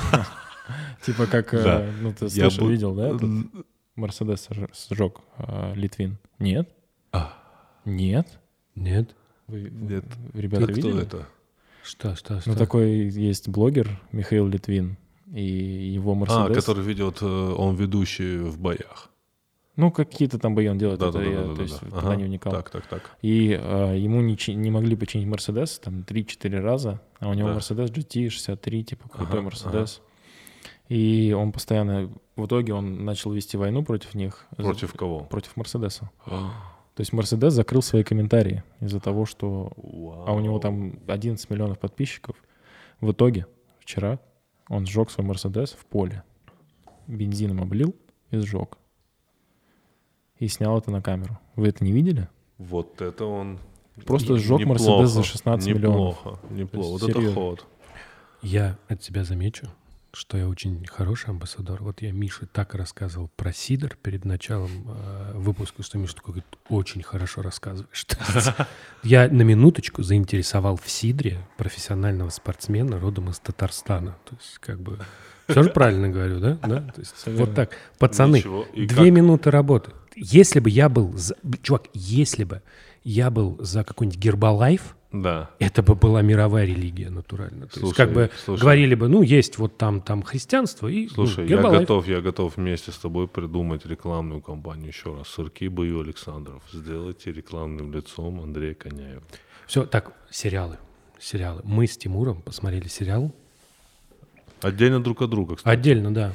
Типа как, э, ну ты слышал, видел, да? Мерседес сжег э, Литвин. Нет? А. Нет? Нет? Вы, Нет. ребята Кто видели? это? Что, что, что? Ну такой есть блогер Михаил Литвин. и его А, Мерседес. который ведет, э, он ведущий в боях. Ну, какие-то там бои он делает, это я, Да-да-да-да-да. то есть Ага. туда не вникал. Так, так, так. И э, ему не, не могли починить Мерседес там 3-4 раза, а у него Да. Мерседес GT63, типа крутой Ага, Мерседес. И он постоянно, в итоге он начал вести войну против них. за- Против кого? Против Мерседеса. То есть Мерседес закрыл свои комментарии из-за того, что... А у него там 11 миллионов подписчиков. В итоге вчера он сжег свой Мерседес в поле. Бензином облил и сжег. И снял это на камеру. Вы это не видели? Вот это он... Просто сжег неплохо, Мерседес за 16 миллионов. Неплохо, неплохо. Вот есть это серьезно. ход. Я от тебя замечу, что я очень хороший амбассадор. Вот я Мише так рассказывал про Сидор перед началом э, выпуска, что Миша такой говорит, очень хорошо рассказываешь. Я на минуточку заинтересовал в Сидре профессионального спортсмена родом из Татарстана. То есть как бы... Все же правильно говорю, да? да? То есть вот так. Пацаны, две как? минуты работы. Если бы я был... За... Чувак, если бы я был за какой-нибудь Гербалайф, Да. это бы была мировая религия натурально. То есть Слушай, как бы слушай. говорили бы, ну, есть вот там, там христианство и ну, Слушай, я Гербалайф. готов, я готов вместе с тобой придумать рекламную кампанию еще раз. Сырки бою Александров. Сделайте рекламным лицом Андрея Коняева. Все, так, сериалы. Сериалы. Мы с Тимуром посмотрели сериал. Отдельно друг от друга, кстати. Отдельно, да.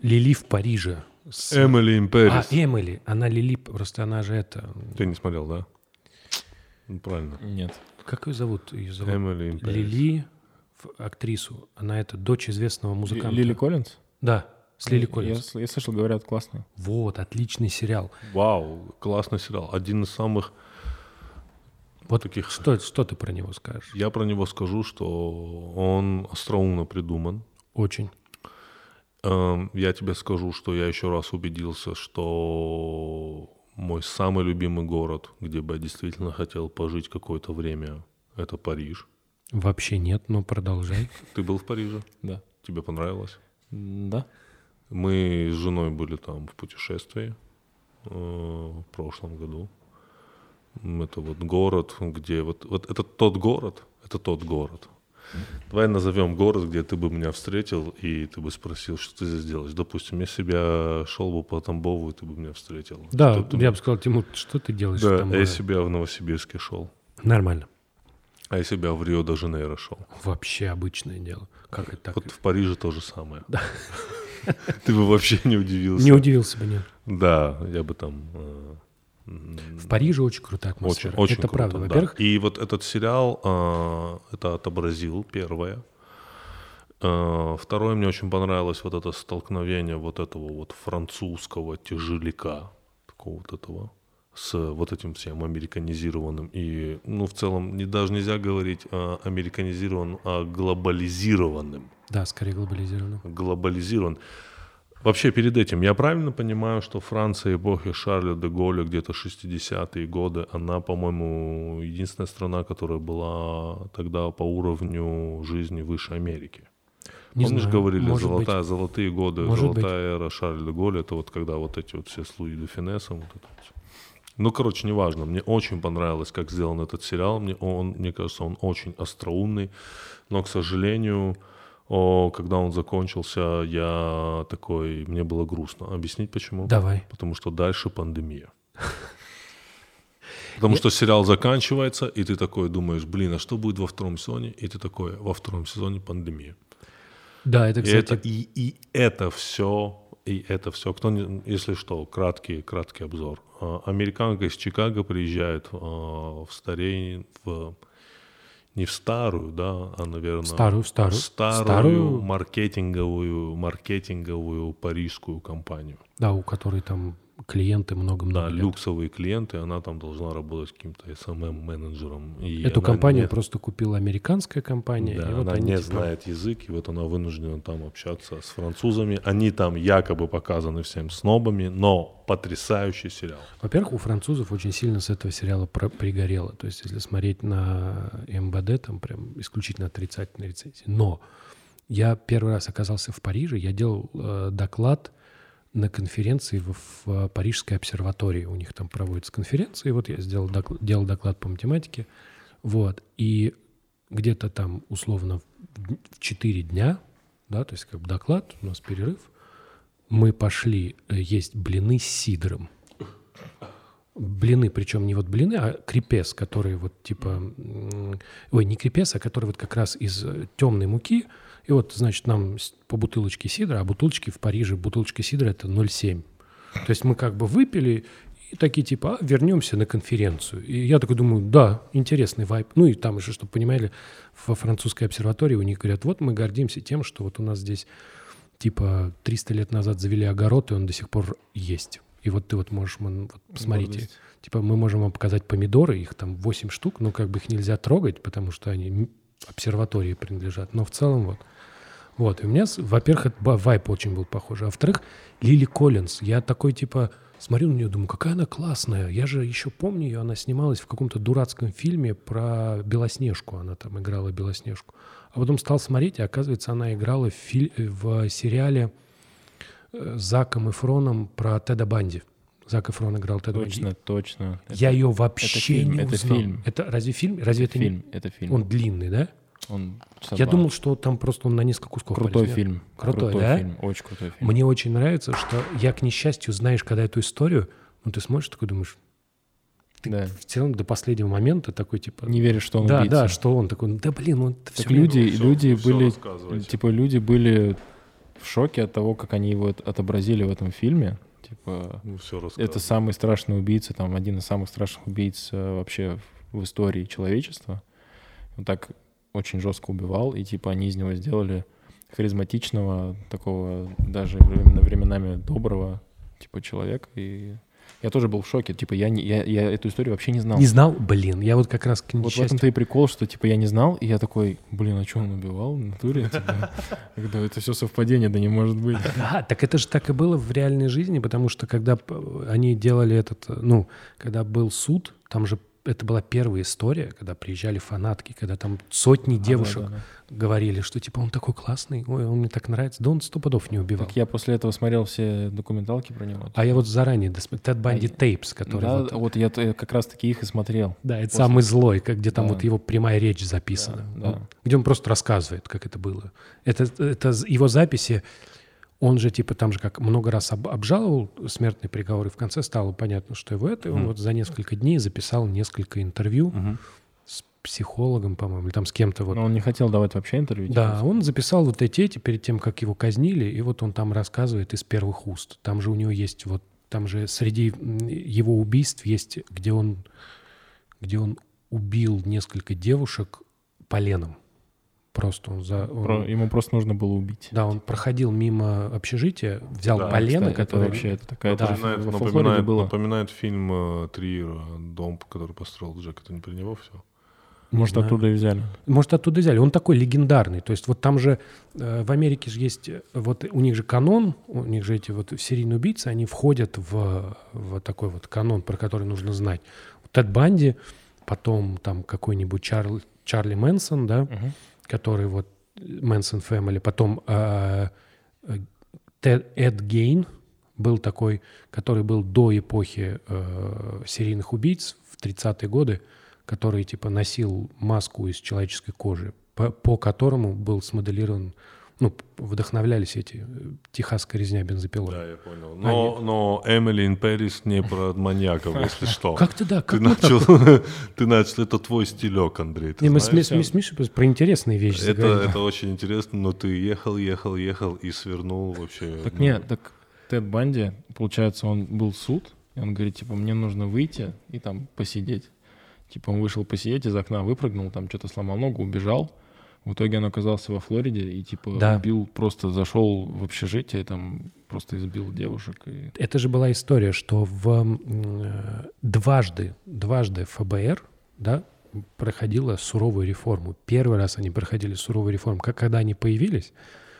Лили в Париже. С- Эмили in А. Эмили. Она Лили, просто она же это... Ты не смотрел, да? Ну, правильно. Нет. Как ее зовут? Ее зовут Эмили. Лили, в- актрису. Она это дочь известного музыканта. Лили Коллинз? Да, с Лили Коллинз. я, я слышал, говорят, классно. Вот, отличный сериал. Вау, классный сериал. Один из самых Вот таких... что, что ты про него скажешь? Я про него скажу, что он остроумно придуман. Очень. Эм, Я тебе скажу, что я еще раз убедился, что мой самый любимый город, где бы я действительно хотел пожить какое-то время, это Париж. Вообще нет, но продолжай. Ты был в Париже? Да. Тебе понравилось? Да. Мы с женой были там в путешествии э, в прошлом году. Это вот город, где вот, вот это тот город, это тот город. Давай назовем город, где ты бы меня встретил, и ты бы спросил, что ты здесь делаешь. Допустим, я себя шел бы по Тамбову, и ты бы меня встретил. Да, Что я бы сказал, Тимур, что ты делаешь Да, там? а я э, себя в Новосибирске шел. Нормально. А я себя в Рио-де-Жанейро шел. Вообще обычное дело. Как это так? Вот в Париже то же самое. Ты бы вообще не удивился. Не удивился бы, нет. Да, я бы там... э, В Париже очень крутая Очень, атмосфера. очень это круто, правда. да. Во-первых, И вот этот сериал, а, это отобразил первое. А, Второе, мне очень понравилось вот это столкновение вот этого вот французского тяжеляка, такого вот этого, с вот этим всем американизированным. И, ну, в целом, не, даже нельзя говорить а, американизированным, а глобализированным. да, скорее глобализировано. Глобализирован. Вообще, перед этим, я правильно понимаю, что Франция эпохи Шарля де Голля, где-то 60-е годы, она, по-моему, единственная страна, которая была тогда по уровню жизни выше Америки. Не Помнишь, знаю, говорили, может золотая, быть. золотые годы, Может быть. золотая эра Шарля де Голля, это вот когда вот эти вот все с Луи де Финесом, вот это вот. Ну, короче, неважно. Мне очень понравилось, как сделан этот сериал. Мне, он, мне кажется, он очень остроумный. Но, к сожалению, о, когда он закончился, я такой... Мне было грустно. Объяснить почему? Давай. Потому что дальше пандемия. Потому что сериал заканчивается, и ты такой думаешь, блин, а что будет во втором сезоне? И ты такой, во втором сезоне пандемия. Да, это, И кстати, это, и, и это все, и это все. Кто, не- если что, краткий, краткий обзор. А, Американка из Чикаго приезжает а, в старей, в не в старую, да, а, наверное, Старую, старую. старую, Старую. маркетинговую, маркетинговую парижскую компанию. да, у которой там клиенты много-много Да, лет. люксовые клиенты, она там должна работать каким-то SMM-менеджером. И Эту компанию не- просто купила американская компания. Да, и вот она они не типа- знает язык, и вот она вынуждена там общаться с французами. Они там якобы показаны всем снобами, но потрясающий сериал. Во-первых, у французов очень сильно с этого сериала про- пригорело. То есть, если смотреть на МБД, там прям исключительно отрицательные рецензии. Но я первый раз оказался в Париже, я делал э, доклад на конференции в, в Парижской обсерватории. У них там проводятся конференции. Вот я сделал докл- делал доклад по математике. Вот. И где-то там условно в 4 дня да, то есть как бы доклад, у нас перерыв. Мы пошли э, есть блины с сидром. Блины, причем не вот блины, а крепес, который вот типа... Ой, не крепес, а который вот как раз из э, темной муки. И вот, значит, нам по бутылочке сидра, а бутылочки в Париже, бутылочка сидра это 0,7. То есть мы как бы выпили и такие типа, а, вернемся на конференцию. И я такой думаю, да, интересный вайп. Ну и там еще, чтобы понимали, во французской обсерватории у них говорят, вот мы гордимся тем, что вот у нас здесь типа 300 лет назад завели огород, и он до сих пор есть. И вот ты вот можешь, мон- вот посмотрите, Гордость. типа мы можем вам показать помидоры, их там 8 штук, но как бы их нельзя трогать, потому что они обсерватории принадлежат. Но в целом вот. Вот, и у меня, во-первых, это вайп очень был похож. А во-вторых, Лили Коллинз. Я такой, типа, смотрю на нее, думаю, какая она классная. Я же еще помню ее, она снималась в каком-то дурацком фильме про Белоснежку. Она там играла Белоснежку. А потом стал смотреть, и оказывается, она играла в, в сериале э, с Заком и Фроном про Теда Банди. Зак Эфрон играл Теда Банди. Точно, точно. Я Это- ее вообще фильм, не это узнал. фильм. Это разве фильм? Разве это не- фильм, это фильм. Он длинный, да? Он Я думал, что там просто он на несколько кусков крутой поразмер. фильм. Крутой, да? фильм, очень крутой фильм. Мне очень нравится, что я, к несчастью, знаешь, когда эту историю, ну, ты смотришь, такой думаешь, Да. в целом до последнего момента такой, типа... Не веришь, что он да, убийца. да, что он такой, да блин, он Так все люди, всё- люди всё были, типа люди были в шоке от того, как они его от- отобразили в этом фильме. Типа Ну, все это самый страшный убийца, там один из самых страшных убийц э, вообще в, истории человечества. Он так очень жестко убивал, и типа они из него сделали харизматичного, такого даже временами доброго типа человека. И я тоже был в шоке. Типа я, не, я, я эту историю вообще не знал. Не знал, блин, я вот как раз к Вот в этом-то и прикол, что типа я не знал, и я такой, блин, а что он убивал в натуре? Типа, когда это все совпадение, да не может быть. Да, так это же так и было в реальной жизни, потому что когда они делали этот, э, ну, когда был суд, там же это была первая история, когда приезжали фанатки, когда там сотни девушек Да-да-да. говорили, что типа он такой классный, ой, он мне так нравится, да он сто пудов не убивал. Так я после этого смотрел все документалки про него. А я вот заранее досмотрел Тед Банди А Тейпс, который да, вот, вот, я как раз таки их и смотрел. да, это после- самый злой, как, где там Да. вот его прямая речь записана, Да, да. Где он просто рассказывает, как это было. Это, это его записи, он же типа там же как много раз об- обжаловал смертный приговор, и в конце стало понятно, что его это, и он Мгм. вот за несколько дней записал несколько интервью с психологом, по-моему, или там с кем-то вот. Но он не хотел давать вообще интервью. типа, Да, он записал вот эти эти перед тем, как его казнили, и вот он там рассказывает из первых уст. Там же у него есть вот, там же среди его убийств есть, где он, где он убил несколько девушек поленом. Просто он за... он- Про- ему просто нужно было убить. да, он проходил мимо общежития, взял Да, полено, Кстати, это которое... вообще это такая Да. это же Напоминает, Флориде напоминает, было. напоминает фильм э, Триера «Дом, который построил Джек». Это не про него все? Может, знаю. оттуда и взяли. Может, оттуда взяли. Он такой легендарный. То есть вот там же э, в Америке же есть, э, вот у них же канон, у них же эти вот серийные убийцы, они входят в, в такой вот канон, про который нужно знать. Тед Банди, потом там какой-нибудь Чарли, Чарли Мэнсон, да, Мгм. Который вот Мэнсон Фэмили, потом э, э, Эд Гейн был такой, который был до эпохи э, серийных убийц в 30-е годы, который типа носил маску из человеческой кожи, по которому был смоделирован, ну, вдохновлялись эти э, техасская резня бензопилой. Да, я понял. Но, но Эмили in Paris не про маньяков, если что. Как ты, да, Ты как так- начал, ты начал, это твой стилек, Андрей. ты Не, мы с, с- Мишей про интересные вещи это, заговорили. это очень интересно, но ты ехал, ехал, ехал и свернул вообще. Так ну, нет, так Тед Банди, получается, он был суд, и он говорит, типа, мне нужно выйти и там посидеть. Типа он вышел посидеть, из окна выпрыгнул, там что-то сломал ногу, убежал. В итоге он оказался во Флориде и типа Да. убил, просто зашел в общежитие, там просто избил девушек. И... Это же была история, что в э, дважды, дважды ФБР, да, проходила суровую реформу. Первый раз они проходили суровую реформу, как когда они появились,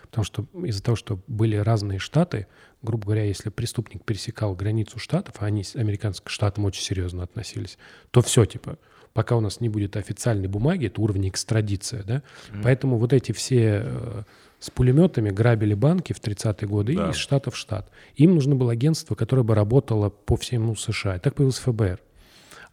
потому что из-за того, что были разные штаты, грубо говоря, если преступник пересекал границу штатов, а они с американским штатам очень серьезно относились, то все, типа, пока у нас не будет официальной бумаги, это уровень экстрадиция, да, поэтому вот эти все э, с пулеметами грабили банки в 30-е годы Да. из штата в штат. Им нужно было агентство, которое бы работало по всему США. И так появилось ФБР.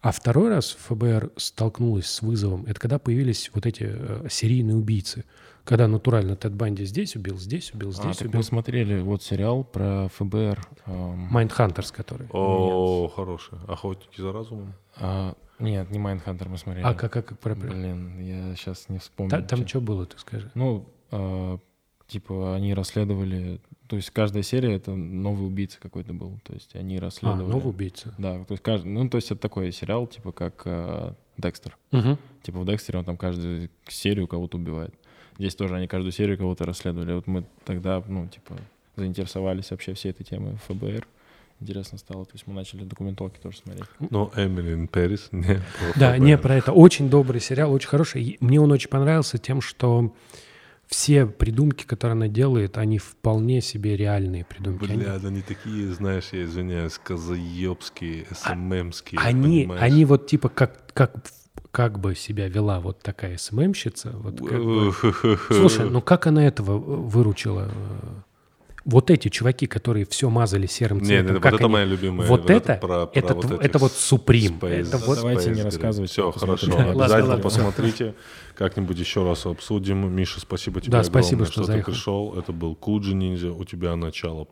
А второй раз ФБР столкнулась с вызовом, это когда появились вот эти э, серийные убийцы. Когда натурально Тед Банди здесь убил, здесь убил, А, здесь так убил. мы смотрели вот сериал про ФБР. эм, Mindhunters, который. О, хороший. Охотники за разумом. а, нет, не Mindhunter мы смотрели. А как, как, как про- Блин, я сейчас не вспомню. Та- Там что было, ты скажи? Ну, а, типа, они расследовали... То есть каждая серия — это новый убийца какой-то был. То есть они А, расследовали... новый убийца. Да, то есть каждый... Ну, то есть это такой сериал, типа, как а, Декстер. Мгм. Типа в Декстере он там каждую серию кого-то убивает. Здесь тоже они каждую серию кого-то расследовали. Вот мы тогда, ну, типа, заинтересовались вообще всей этой темой ФБР. Интересно стало. То есть мы начали документалки тоже смотреть. Но Эмили ин Пэрис не про Да, ФБР. не про это. Очень добрый сериал, очень хороший. И Мне он очень понравился тем, что все придумки, которые она делает, они вполне себе реальные придумки. Они- Бля, да они такие, знаешь, я извиняюсь, казаебские, СММские. они, понимаешь? они вот типа как, как, как бы себя вела вот такая СММщица. Вот как бы- Слушай, ну как она этого выручила? Вот эти чуваки, которые все мазали серым Нет, цветом. это, как вот это они- моя любимая. Вот это, про- про это, вот это вот Суприм. Space- Это вот- Давайте не рассказывать, Все, хорошо. Ладно, Обязательно ладно. посмотрите. Как-нибудь еще раз обсудим. Миша, спасибо тебе Да, спасибо, огромное, что что ты пришел. Это был Куджи Ниндзя. У тебя начало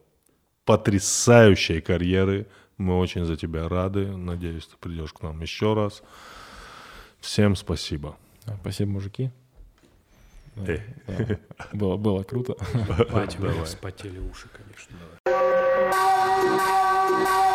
потрясающей карьеры. Мы очень за тебя рады. Надеюсь, ты придешь к нам еще раз. Всем спасибо. Да, Спасибо, мужики. Э. да. Было, было круто. Давай. вспотели уши, конечно. Thank